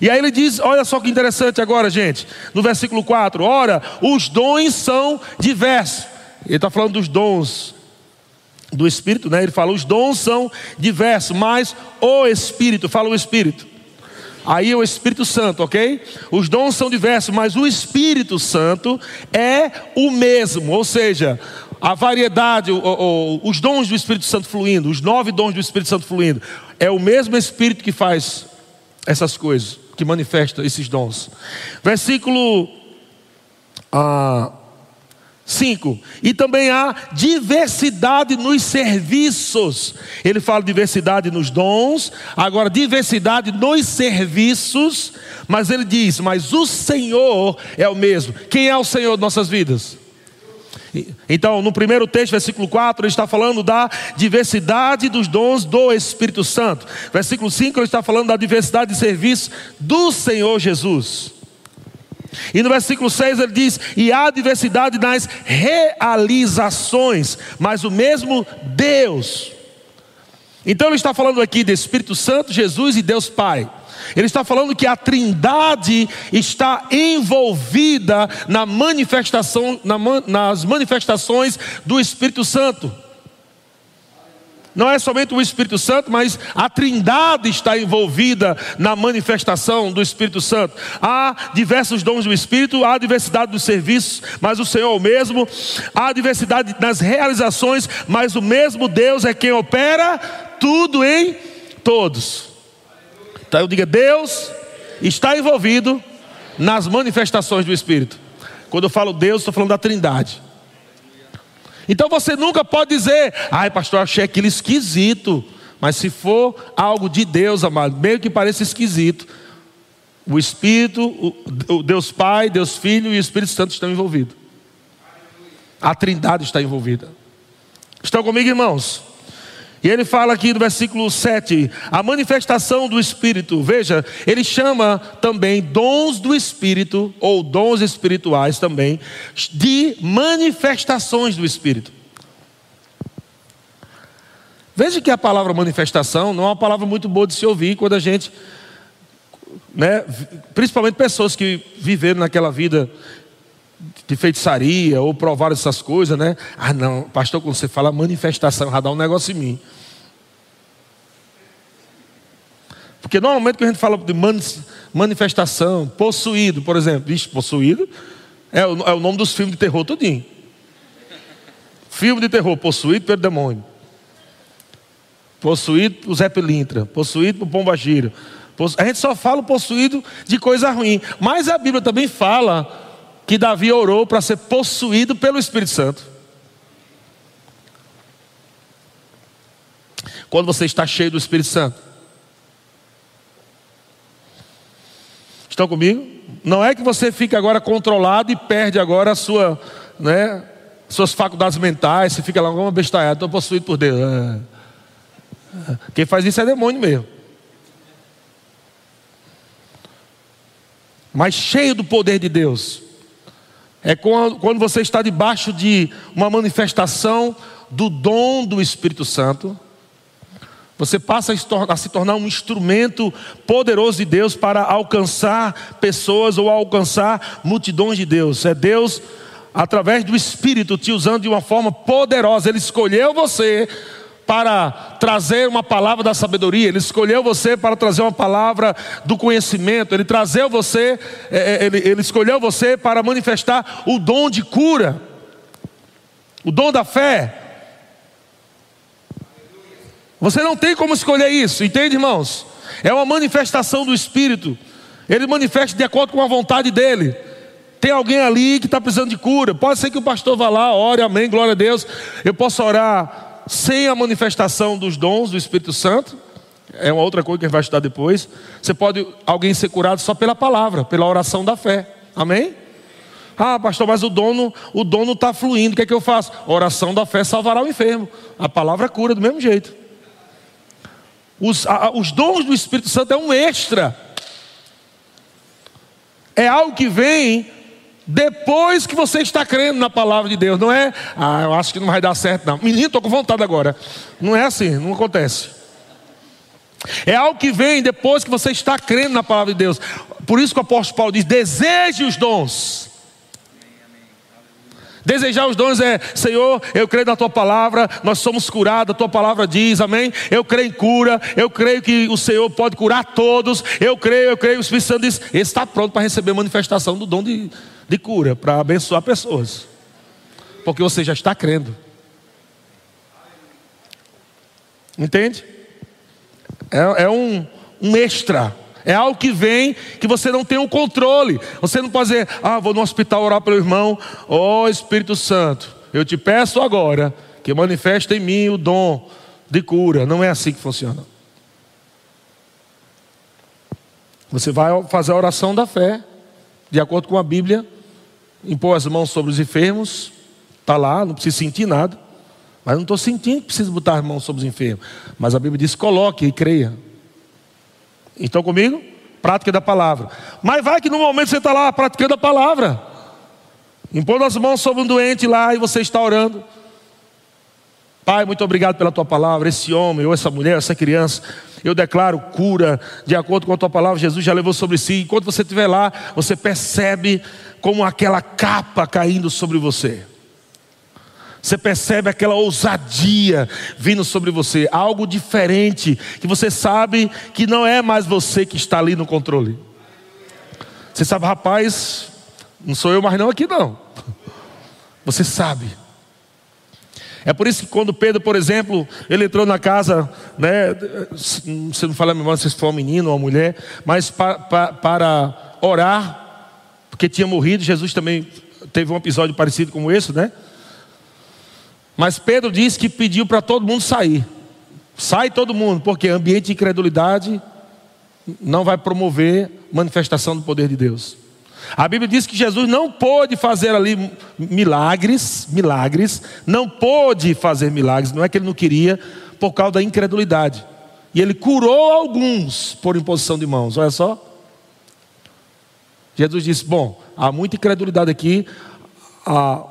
E aí ele diz: olha só que interessante agora, gente, no versículo 4: ora, os dons são diversos. Ele está falando dos dons do Espírito, né? Ele fala: os dons são diversos, mas o Espírito, fala o Espírito. Aí é o Espírito Santo, ok? Os dons são diversos, mas o Espírito Santo é o mesmo, ou seja, a variedade, o, o, os dons do Espírito Santo fluindo, os nove dons do Espírito Santo fluindo, é o mesmo Espírito que faz essas coisas, que manifesta esses dons. Versículo ah, 5. E também há diversidade nos serviços. Ele fala diversidade nos dons, agora diversidade nos serviços, mas ele diz: Mas o Senhor é o mesmo. Quem é o Senhor de nossas vidas? Então, no primeiro texto, versículo 4, ele está falando da diversidade dos dons do Espírito Santo. Versículo 5, ele está falando da diversidade de serviços do Senhor Jesus. E no versículo 6 ele diz: E há diversidade nas realizações, mas o mesmo Deus. Então ele está falando aqui de Espírito Santo, Jesus e Deus Pai. Ele está falando que a Trindade está envolvida na manifestação, na, nas manifestações do Espírito Santo. não é somente o Espírito Santo, mas a Trindade está envolvida na manifestação do Espírito Santo. Há diversos dons do Espírito, há diversidade dos serviços, mas o Senhor é o mesmo. Há diversidade nas realizações, mas o mesmo Deus é quem opera tudo em todos. Então eu digo: Deus está envolvido nas manifestações do Espírito. Quando eu falo Deus, estou falando da Trindade. Então você nunca pode dizer, ai pastor, achei aquilo esquisito. Mas se for algo de Deus, amado, meio que parece esquisito, o Espírito, o Deus Pai, Deus Filho e o Espírito Santo estão envolvidos. A Trindade está envolvida. Estão comigo, irmãos? E ele fala aqui no versículo 7, a manifestação do Espírito. Veja, ele chama também dons do Espírito, ou dons espirituais também, de manifestações do Espírito. Veja que a palavra manifestação não é uma palavra muito boa de se ouvir quando a gente, né, principalmente pessoas que viveram naquela vida de feitiçaria ou provar essas coisas, né? Ah, não, pastor, quando você fala manifestação, vai dar um negócio em mim. Porque normalmente quando a gente fala de manifestação, possuído, por exemplo, Ixi, possuído é o, é o nome dos filmes de terror tudinho. Filme de terror, possuído pelo demônio. Possuído por Zé Pelintra, possuído por Pomba Gira. A gente só fala possuído de coisa ruim. Mas a Bíblia também fala que Davi orou para ser possuído pelo Espírito Santo. Quando você está cheio do Espírito Santo. Estão comigo? Não é que você fica agora controlado e perde agora a sua, né, suas faculdades mentais, você fica lá como uma bestalhada, estou possuído por Deus. É. Quem faz isso é demônio mesmo. Mas cheio do poder de Deus. É quando você está debaixo de uma manifestação do dom do Espírito Santo. Você passa a se tornar um instrumento poderoso de Deus para alcançar pessoas ou alcançar multidões de Deus. É Deus, através do Espírito, te usando de uma forma poderosa. Ele escolheu você para trazer uma palavra da sabedoria, Ele escolheu você para trazer uma palavra do conhecimento, Ele trazeu você, é, é, ele, ele escolheu você para manifestar o dom de cura, o dom da fé. Você não tem como escolher isso, entende, irmãos? É uma manifestação do Espírito. Ele manifesta de acordo com a vontade dele. Tem alguém ali que está precisando de cura. Pode ser que o pastor vá lá, ore, amém, glória a Deus. Eu posso orar sem a manifestação dos dons do Espírito Santo, é uma outra coisa que a gente vai estudar depois. Você pode alguém ser curado só pela palavra, pela oração da fé. Amém? Ah, pastor, mas o dono, o dono está fluindo. O que é que eu faço? oração da fé salvará o enfermo. A palavra cura do mesmo jeito. Os, a, os dons do Espírito Santo é um extra. É algo que vem depois que você está crendo na palavra de Deus, não é? Ah, eu acho que não vai dar certo, não. Menino, estou com vontade agora. Não é assim, não acontece. É algo que vem depois que você está crendo na palavra de Deus. Por isso que o apóstolo Paulo diz: deseje os dons. Desejar os dons é, Senhor, eu creio na tua palavra, nós somos curados, a tua palavra diz, amém? Eu creio em cura, eu creio que o Senhor pode curar todos, eu creio, eu creio, o Espírito Santo diz, está pronto para receber a manifestação do dom de, de cura para abençoar pessoas, porque você já está crendo. Entende? É, é um, um extra. É algo que vem que você não tem o um controle. Você não pode dizer, ah, vou no hospital orar pelo irmão. Ó oh, Espírito Santo, eu te peço agora que manifeste em mim o dom de cura. Não é assim que funciona. Você vai fazer a oração da fé, de acordo com a Bíblia, impor as mãos sobre os enfermos, está lá, não precisa sentir nada. Mas não estou sentindo que preciso botar as mãos sobre os enfermos. Mas a Bíblia diz: coloque e creia. Estão comigo? Prática da palavra. Mas vai que no momento você está lá praticando a palavra, impondo as mãos sobre um doente lá e você está orando. Pai, muito obrigado pela tua palavra. Esse homem, ou essa mulher, essa criança, eu declaro cura de acordo com a tua palavra. Jesus já levou sobre si. Enquanto você estiver lá, você percebe como aquela capa caindo sobre você. Você percebe aquela ousadia vindo sobre você, algo diferente, que você sabe que não é mais você que está ali no controle. Você sabe, rapaz, não sou eu mais não aqui não. Você sabe. É por isso que quando Pedro, por exemplo, ele entrou na casa, né, você não fala a memória se foi um menino ou uma mulher, mas para, para, para orar, porque tinha morrido, Jesus também teve um episódio parecido com esse, né? Mas Pedro disse que pediu para todo mundo sair. Sai todo mundo, porque ambiente de incredulidade não vai promover manifestação do poder de Deus. A Bíblia diz que Jesus não pôde fazer ali milagres, milagres, não pôde fazer milagres, não é que ele não queria, por causa da incredulidade. E ele curou alguns por imposição de mãos, olha só. Jesus disse: Bom, há muita incredulidade aqui, a,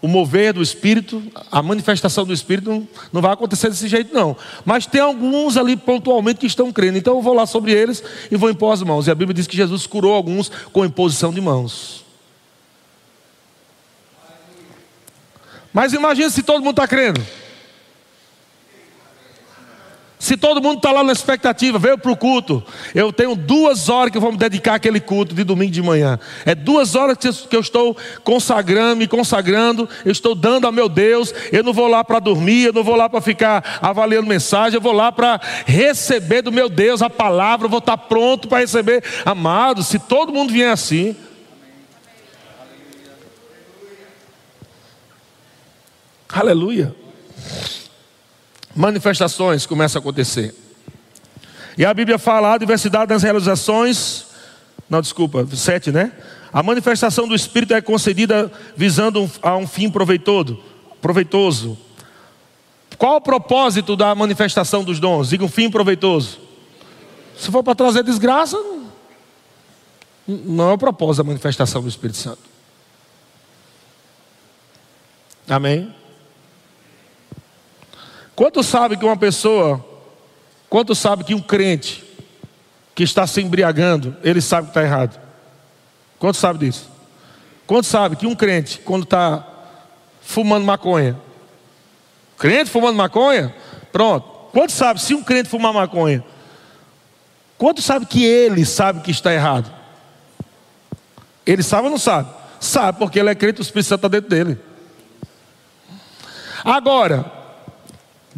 o mover do Espírito, a manifestação do Espírito não, não, vai acontecer desse jeito, não. Mas tem alguns ali pontualmente que estão crendo. Então eu vou lá sobre eles e vou impor as mãos. E a Bíblia diz que Jesus curou alguns com imposição de mãos. Mas imagine se todo mundo está crendo. Se todo mundo está lá na expectativa, veio para o culto. Eu tenho duas horas que eu vou me dedicar àquele culto de domingo de manhã. É duas horas que eu estou consagrando, me consagrando, eu estou dando a meu Deus. Eu não vou lá para dormir, eu não vou lá para ficar avaliando mensagem, eu vou lá para receber do meu Deus a palavra, eu vou estar pronto para receber. Amado, se todo mundo vier assim. Aleluia manifestações começam a acontecer. E a Bíblia fala a diversidade das realizações. Não, desculpa, sete, né? A manifestação do Espírito é concedida visando a um fim proveitoso. proveitoso. Qual o propósito da manifestação dos dons? Diga um fim proveitoso. Se for para trazer desgraça, não é o propósito da manifestação do Espírito Santo. Amém? Quanto sabe que uma pessoa, quanto sabe que um crente que está se embriagando, ele sabe que está errado? Quanto sabe disso? Quanto sabe que um crente, quando está fumando maconha, crente fumando maconha, pronto. Quanto sabe se um crente fumar maconha? Quanto sabe que ele sabe que está errado? Ele sabe ou não sabe? Sabe, porque ele é crente, o Espírito Santo está dentro dele. Agora,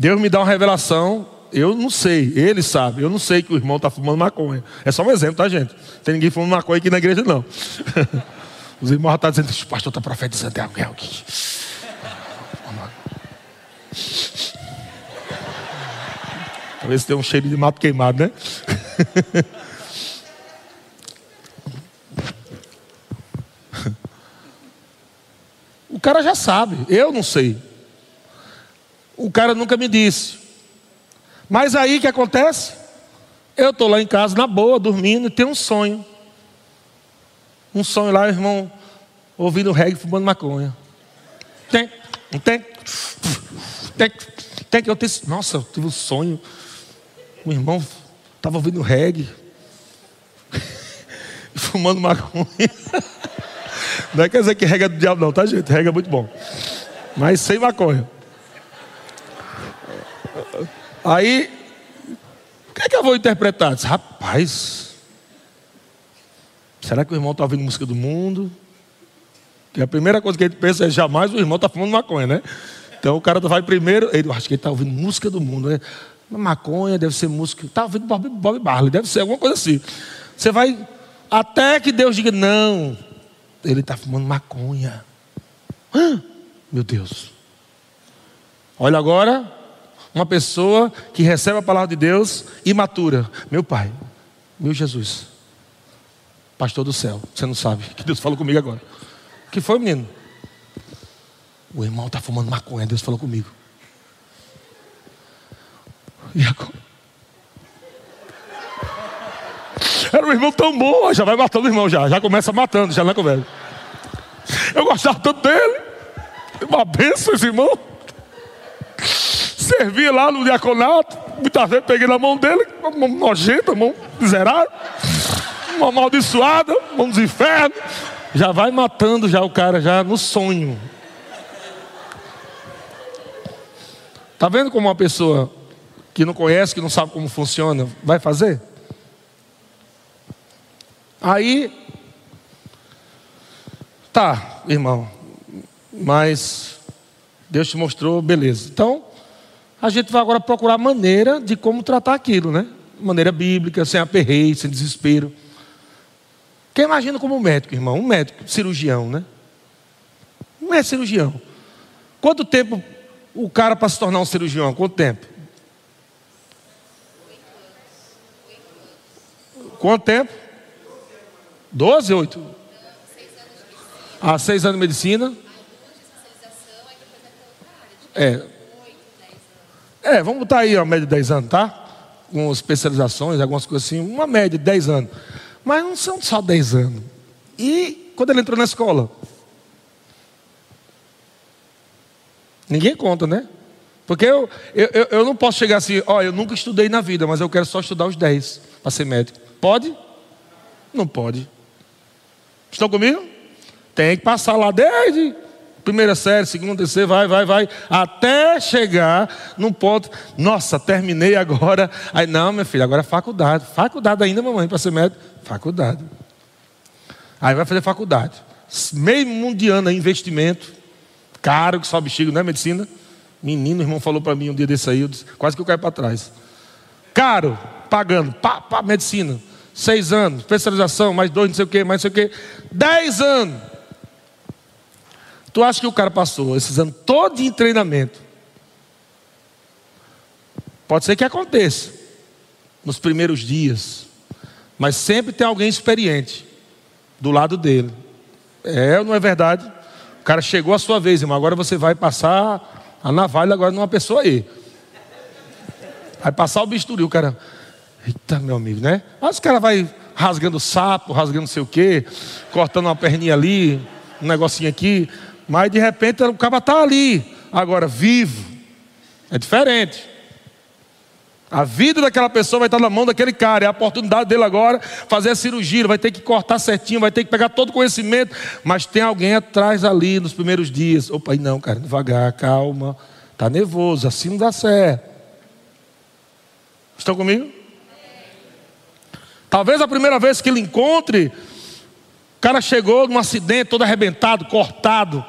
Deus me dá uma revelação, eu não sei, ele sabe, eu não sei que o irmão está fumando maconha. É só um exemplo, tá, gente? Não tem ninguém fumando maconha aqui na igreja, não. Os irmãos estão dizendo, o pastor está profetizando tem alguém aqui. Talvez tenha um cheiro de mato queimado, né? o cara já sabe, eu não sei. O cara nunca me disse. Mas aí que acontece? Eu estou lá em casa, na boa, dormindo, e tenho um sonho. Um sonho lá, irmão, ouvindo reggae fumando maconha. Tem, tem? Tem, tem que eu tenho. Nossa, eu tive um sonho. O irmão estava ouvindo reggae. fumando maconha. Não é quer dizer que reggae é do diabo, não, tá, gente? Reggae é muito bom. Mas sem maconha. Aí, o que é que eu vou interpretar? Disse, Rapaz, será que o irmão está ouvindo música do mundo? Que a primeira coisa que gente pensa é jamais o irmão está fumando maconha, né? Então o cara vai primeiro, ele acho que ele está ouvindo música do mundo, né? Maconha deve ser música, está ouvindo Bob, Bob Marley, deve ser alguma coisa assim. Você vai até que Deus diga não, ele está fumando maconha. Meu Deus. Olha agora, uma pessoa que recebe a palavra de Deus imatura. Meu pai, meu Jesus, pastor do céu, você não sabe que Deus falou comigo agora. O que foi, menino? O irmão está fumando maconha, Deus falou comigo. E agora? Era um irmão tão bom, já vai matando o irmão já, já começa matando, já na conversa. Eu gostava tanto dele. Uma bênção esse irmão servia lá no diaconato, muitas vezes peguei na mão dele, mão nojenta, mão miserável, uma amaldiçoada, mão dos infernos. Já vai matando já o cara, já no sonho. Está vendo como uma pessoa que não conhece, que não sabe como funciona, vai fazer? Aí, tá, irmão, mas Deus te mostrou, beleza. Então, a gente vai agora procurar maneira de como tratar aquilo, né? Maneira bíblica, sem aperreio, sem desespero. Quem imagina como um médico, irmão? Um médico, cirurgião, né? Não é cirurgião. Quanto tempo o cara para se tornar um cirurgião? Quanto tempo? Quanto tempo? Doze, oito? Ah, seis anos de medicina. É. É, vamos botar aí a média de 10 anos, tá? Com especializações, algumas coisas assim, uma média de 10 anos. Mas não são só 10 anos. E quando ele entrou na escola? Ninguém conta, né? Porque eu, eu, eu não posso chegar assim, ó, eu nunca estudei na vida, mas eu quero só estudar os 10 para ser médico. Pode? Não pode. Estão comigo? Tem que passar lá desde primeira série, segunda, terceira, vai, vai, vai, até chegar num ponto, nossa, terminei agora. Aí, não, meu filho, agora é faculdade. Faculdade ainda, mamãe, para ser médico? Faculdade. Aí vai fazer faculdade. Meio mundo de ano, investimento. Caro que sobe bexiga, não é medicina? Menino, irmão falou para mim um dia desse aí, eu disse, quase que eu caio para trás. Caro, pagando, pá, pá, medicina. Seis anos, especialização, mais dois, não sei o quê, mais não sei o quê. Dez anos. Tu acha que o cara passou esses anos todo em treinamento? Pode ser que aconteça nos primeiros dias, mas sempre tem alguém experiente do lado dele. É ou não é verdade? O cara chegou a sua vez, irmão. Agora você vai passar a navalha agora numa pessoa aí. Vai passar o bisturi, o cara. Eita, meu amigo, né? Mas o cara vai rasgando sapo, rasgando não sei o quê, cortando uma perninha ali, um negocinho aqui. Mas de repente o cara está ali, agora vivo. É diferente. A vida daquela pessoa vai estar na mão daquele cara. É a oportunidade dele agora fazer a cirurgia. Ele vai ter que cortar certinho, vai ter que pegar todo o conhecimento. Mas tem alguém atrás ali nos primeiros dias. Opa, não, cara, devagar, calma. Está nervoso, assim não dá certo. Estão comigo? Talvez a primeira vez que ele encontre, o cara chegou num acidente todo arrebentado, cortado,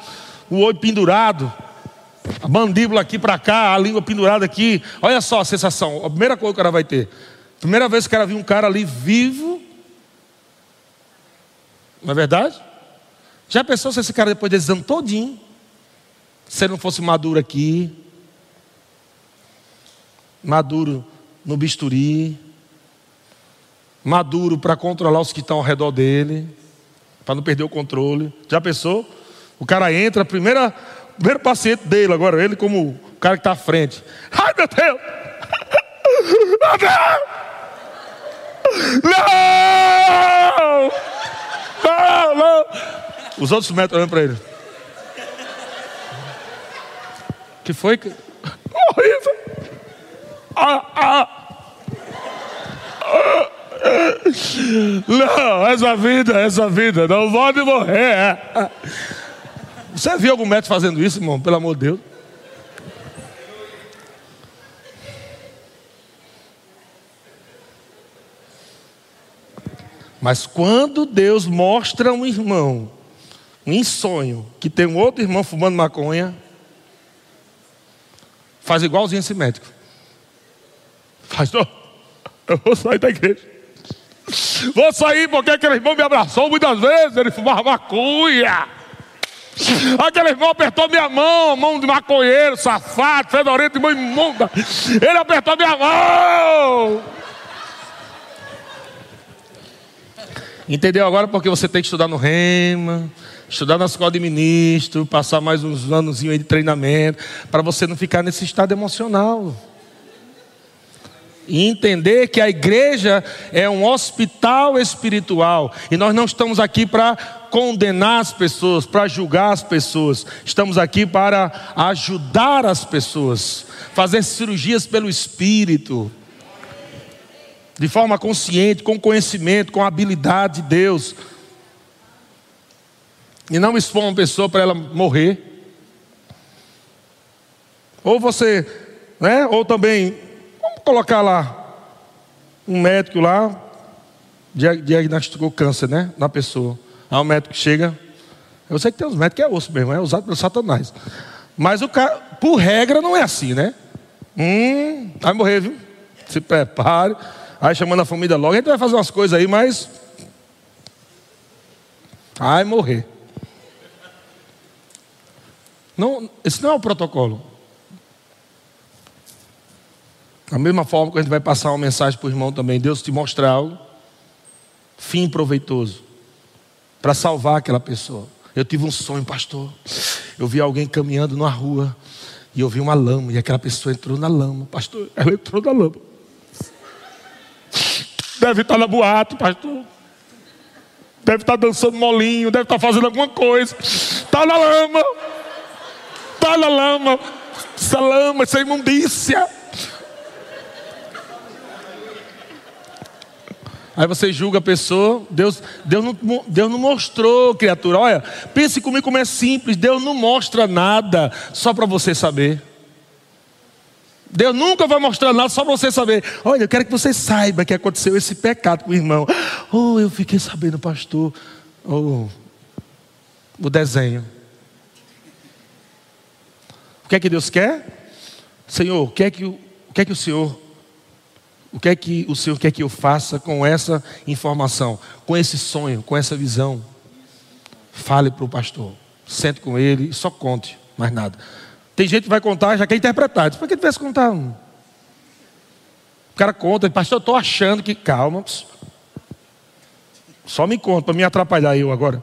o olho pendurado, a mandíbula aqui para cá, a língua pendurada aqui. Olha só a sensação, a primeira coisa que o cara vai ter. Primeira vez que o cara viu um cara ali vivo. Não é verdade? Já pensou se esse cara depois desse ano todinho, se ele não fosse maduro aqui, maduro no bisturi, maduro para controlar os que estão ao redor dele para não perder o controle. Já pensou? O cara entra, primeira, primeiro paciente dele agora, ele como o cara que está à frente. Ai meu Deus! Meu Deus! Não! Não, não! Os outros metros olhando para ele. que foi? Que... Horrível! Ah, ah! ah. Não, essa vida, essa vida, não pode morrer. Você viu algum médico fazendo isso, irmão? Pelo amor de Deus. Mas quando Deus mostra um irmão, um sonho, que tem um outro irmão fumando maconha, faz igualzinho esse médico. Faz, não, eu vou sair da igreja. Vou sair porque aquele irmão me abraçou muitas vezes, ele fumava maconha. Aquele irmão apertou minha mão, mão de maconheiro, safado, fedorento, mão imunda. Ele apertou minha mão. Entendeu agora porque você tem que estudar no Rema, estudar na escola de ministro, passar mais uns anos de treinamento, para você não ficar nesse estado emocional e entender que a igreja é um hospital espiritual e nós não estamos aqui para condenar as pessoas, para julgar as pessoas, estamos aqui para ajudar as pessoas, fazer cirurgias pelo Espírito, de forma consciente, com conhecimento, com habilidade de Deus, e não expor uma pessoa para ela morrer. Ou você Né? Ou também, colocar lá, um médico lá, diagnosticou câncer, né? Na pessoa. Aí o médico chega. Eu sei que tem uns médicos que é osso mesmo, é usado pelo Satanás. Mas o cara, por regra, não é assim, né? Hum, vai morrer, viu? Se prepare. Aí chamando a família logo, a gente vai fazer umas coisas aí, mas. Vai morrer. Não, esse não é o protocolo. Da mesma forma que a gente vai passar uma mensagem para o irmão também, Deus te mostra algo, fim proveitoso, para salvar aquela pessoa. Eu tive um sonho, pastor. Eu vi alguém caminhando na rua e eu vi uma lama e aquela pessoa entrou na lama. Pastor, ela entrou na lama. Deve estar na boate, pastor. Deve estar dançando molinho, deve estar fazendo alguma coisa. Está na lama. Está na lama. Essa lama, essa imundícia. Aí você julga a pessoa, Deus, Deus, não, Deus não mostrou, criatura. Olha, pense comigo como é simples. Deus não mostra nada só para você saber. Deus nunca vai mostrar nada só para você saber. Olha, eu quero que você saiba que aconteceu esse pecado com o irmão. Oh, eu fiquei sabendo, pastor. Oh, o desenho. O que é que Deus quer? Senhor, o que é que o, o, que é que o Senhor o que é que o Senhor quer que eu faça com essa informação, com esse sonho, com essa visão? Fale para o pastor. Sente com ele só conte, mais nada. Tem gente que vai contar já quer interpretar. Diz, por que tivesse contar um? O cara conta, pastor, eu estou achando que. Calma. Só me conta, para me atrapalhar eu agora.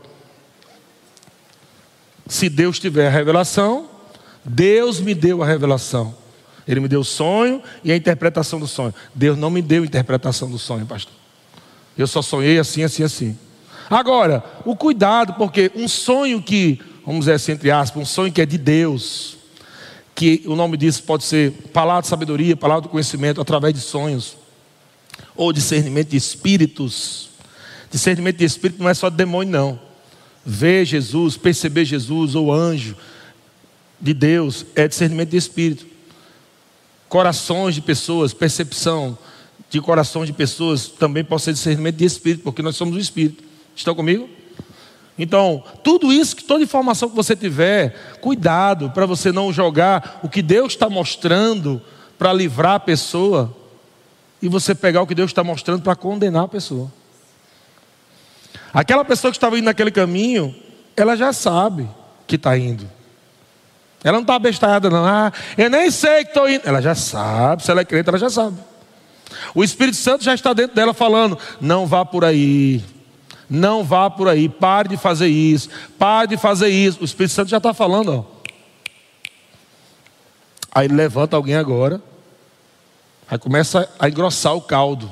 Se Deus tiver a revelação, Deus me deu a revelação. Ele me deu o sonho e a interpretação do sonho. Deus não me deu interpretação do sonho, pastor. Eu só sonhei assim, assim, assim. Agora, o cuidado, porque um sonho que, vamos dizer assim, entre aspas, um sonho que é de Deus, que o nome disso pode ser palavra de sabedoria, palavra do conhecimento, através de sonhos, ou discernimento de espíritos. Discernimento de espírito não é só de demônio, não. Ver Jesus, perceber Jesus ou anjo de Deus é discernimento de espírito corações de pessoas, percepção de corações de pessoas também pode ser discernimento de espírito, porque nós somos o espírito. Estão comigo? Então, tudo isso, toda informação que você tiver, cuidado para você não jogar o que Deus está mostrando para livrar a pessoa e você pegar o que Deus está mostrando para condenar a pessoa. Aquela pessoa que estava indo naquele caminho, ela já sabe que está indo. Ela não está abestalhada, não. Ah, eu nem sei que estou indo. Ela já sabe, se ela é crente, ela já sabe. O Espírito Santo já está dentro dela falando: não vá por aí. Não vá por aí, pare de fazer isso, pare de fazer isso. O Espírito Santo já está falando, ó. Aí levanta alguém agora, aí começa a engrossar o caldo.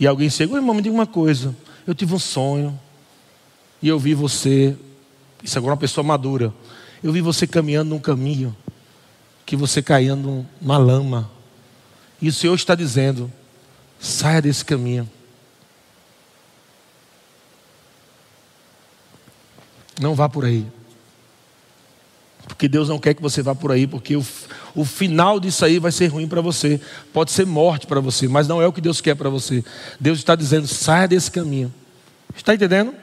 E alguém chega, irmão, me diga uma coisa. Eu tive um sonho, e eu vi você, isso agora é uma pessoa madura. Eu vi você caminhando num caminho que você caía numa lama. E o Senhor está dizendo: saia desse caminho. Não vá por aí. Porque Deus não quer que você vá por aí, porque o, o final disso aí vai ser ruim para você. Pode ser morte para você, mas não é o que Deus quer para você. Deus está dizendo: saia desse caminho. Está entendendo?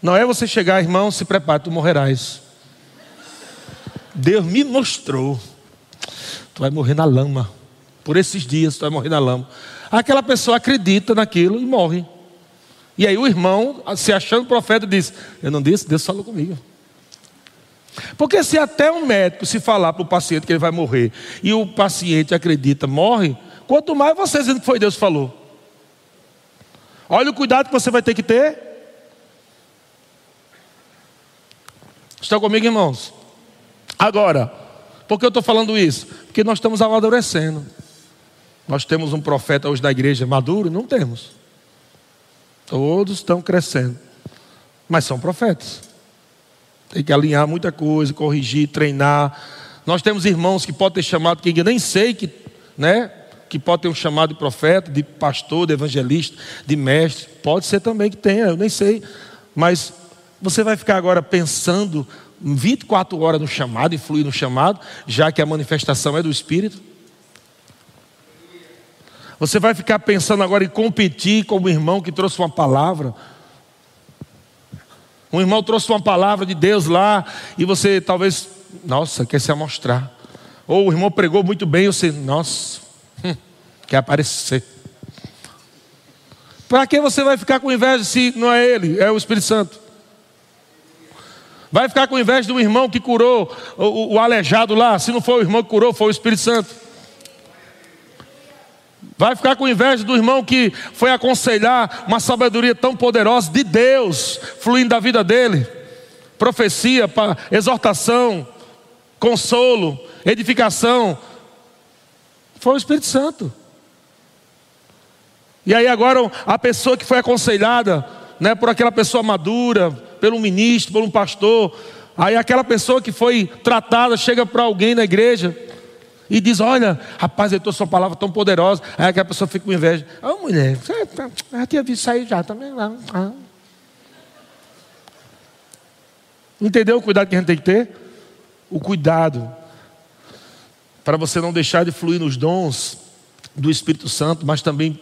Não é você chegar, irmão, se prepare, tu morrerás. Deus me mostrou. Tu vai morrer na lama. Por esses dias tu vai morrer na lama. Aquela pessoa acredita naquilo e morre. E aí o irmão, se achando profeta, diz: Eu não disse, Deus falou comigo. Porque se até um médico se falar para o paciente que ele vai morrer e o paciente acredita, morre, quanto mais você dizendo que foi Deus que falou. Olha o cuidado que você vai ter que ter. Estão comigo, irmãos? Agora, por que eu estou falando isso? Porque nós estamos amadurecendo. Nós temos um profeta hoje da igreja maduro? Não temos. Todos estão crescendo. Mas são profetas. Tem que alinhar muita coisa, corrigir, treinar. Nós temos irmãos que podem ter chamado, que eu nem sei que, né? Que pode ter um chamado de profeta, de pastor, de evangelista, de mestre. Pode ser também que tenha, eu nem sei. Mas você vai ficar agora pensando 24 horas no chamado e fluir no chamado, já que a manifestação é do Espírito? Você vai ficar pensando agora em competir com o irmão que trouxe uma palavra? Um irmão trouxe uma palavra de Deus lá e você talvez, nossa, quer se amostrar. Ou o irmão pregou muito bem e você, nossa, hum, quer aparecer. Para que você vai ficar com inveja se não é ele, é o Espírito Santo? Vai ficar com inveja do irmão que curou o, o, aleijado lá, se não foi o irmão que curou, foi o Espírito Santo. Vai ficar com inveja do irmão que foi aconselhar uma sabedoria tão poderosa de Deus, fluindo da vida dele. Profecia, exortação, consolo, edificação. Foi o Espírito Santo. E aí agora a pessoa que foi aconselhada, né, por aquela pessoa madura, pelo ministro, por um pastor, aí aquela pessoa que foi tratada chega para alguém na igreja e diz: Olha, rapaz, eu estou sua palavra tão poderosa. Aí aquela pessoa fica com inveja. Ô oh, mulher, você tá, já tinha visto sair já também lá. Ah. Entendeu o cuidado que a gente tem que ter? O cuidado para você não deixar de fluir nos dons do Espírito Santo, mas também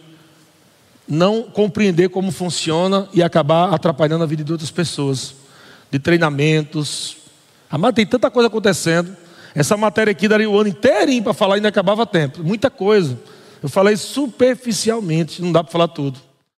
não compreender como funciona e acabar atrapalhando a vida de outras pessoas, de treinamentos. Amado, tem tanta coisa acontecendo. Essa matéria aqui daria o ano inteirinho para falar e ainda acabava tempo. Muita coisa. Eu falei superficialmente, não dá para falar tudo.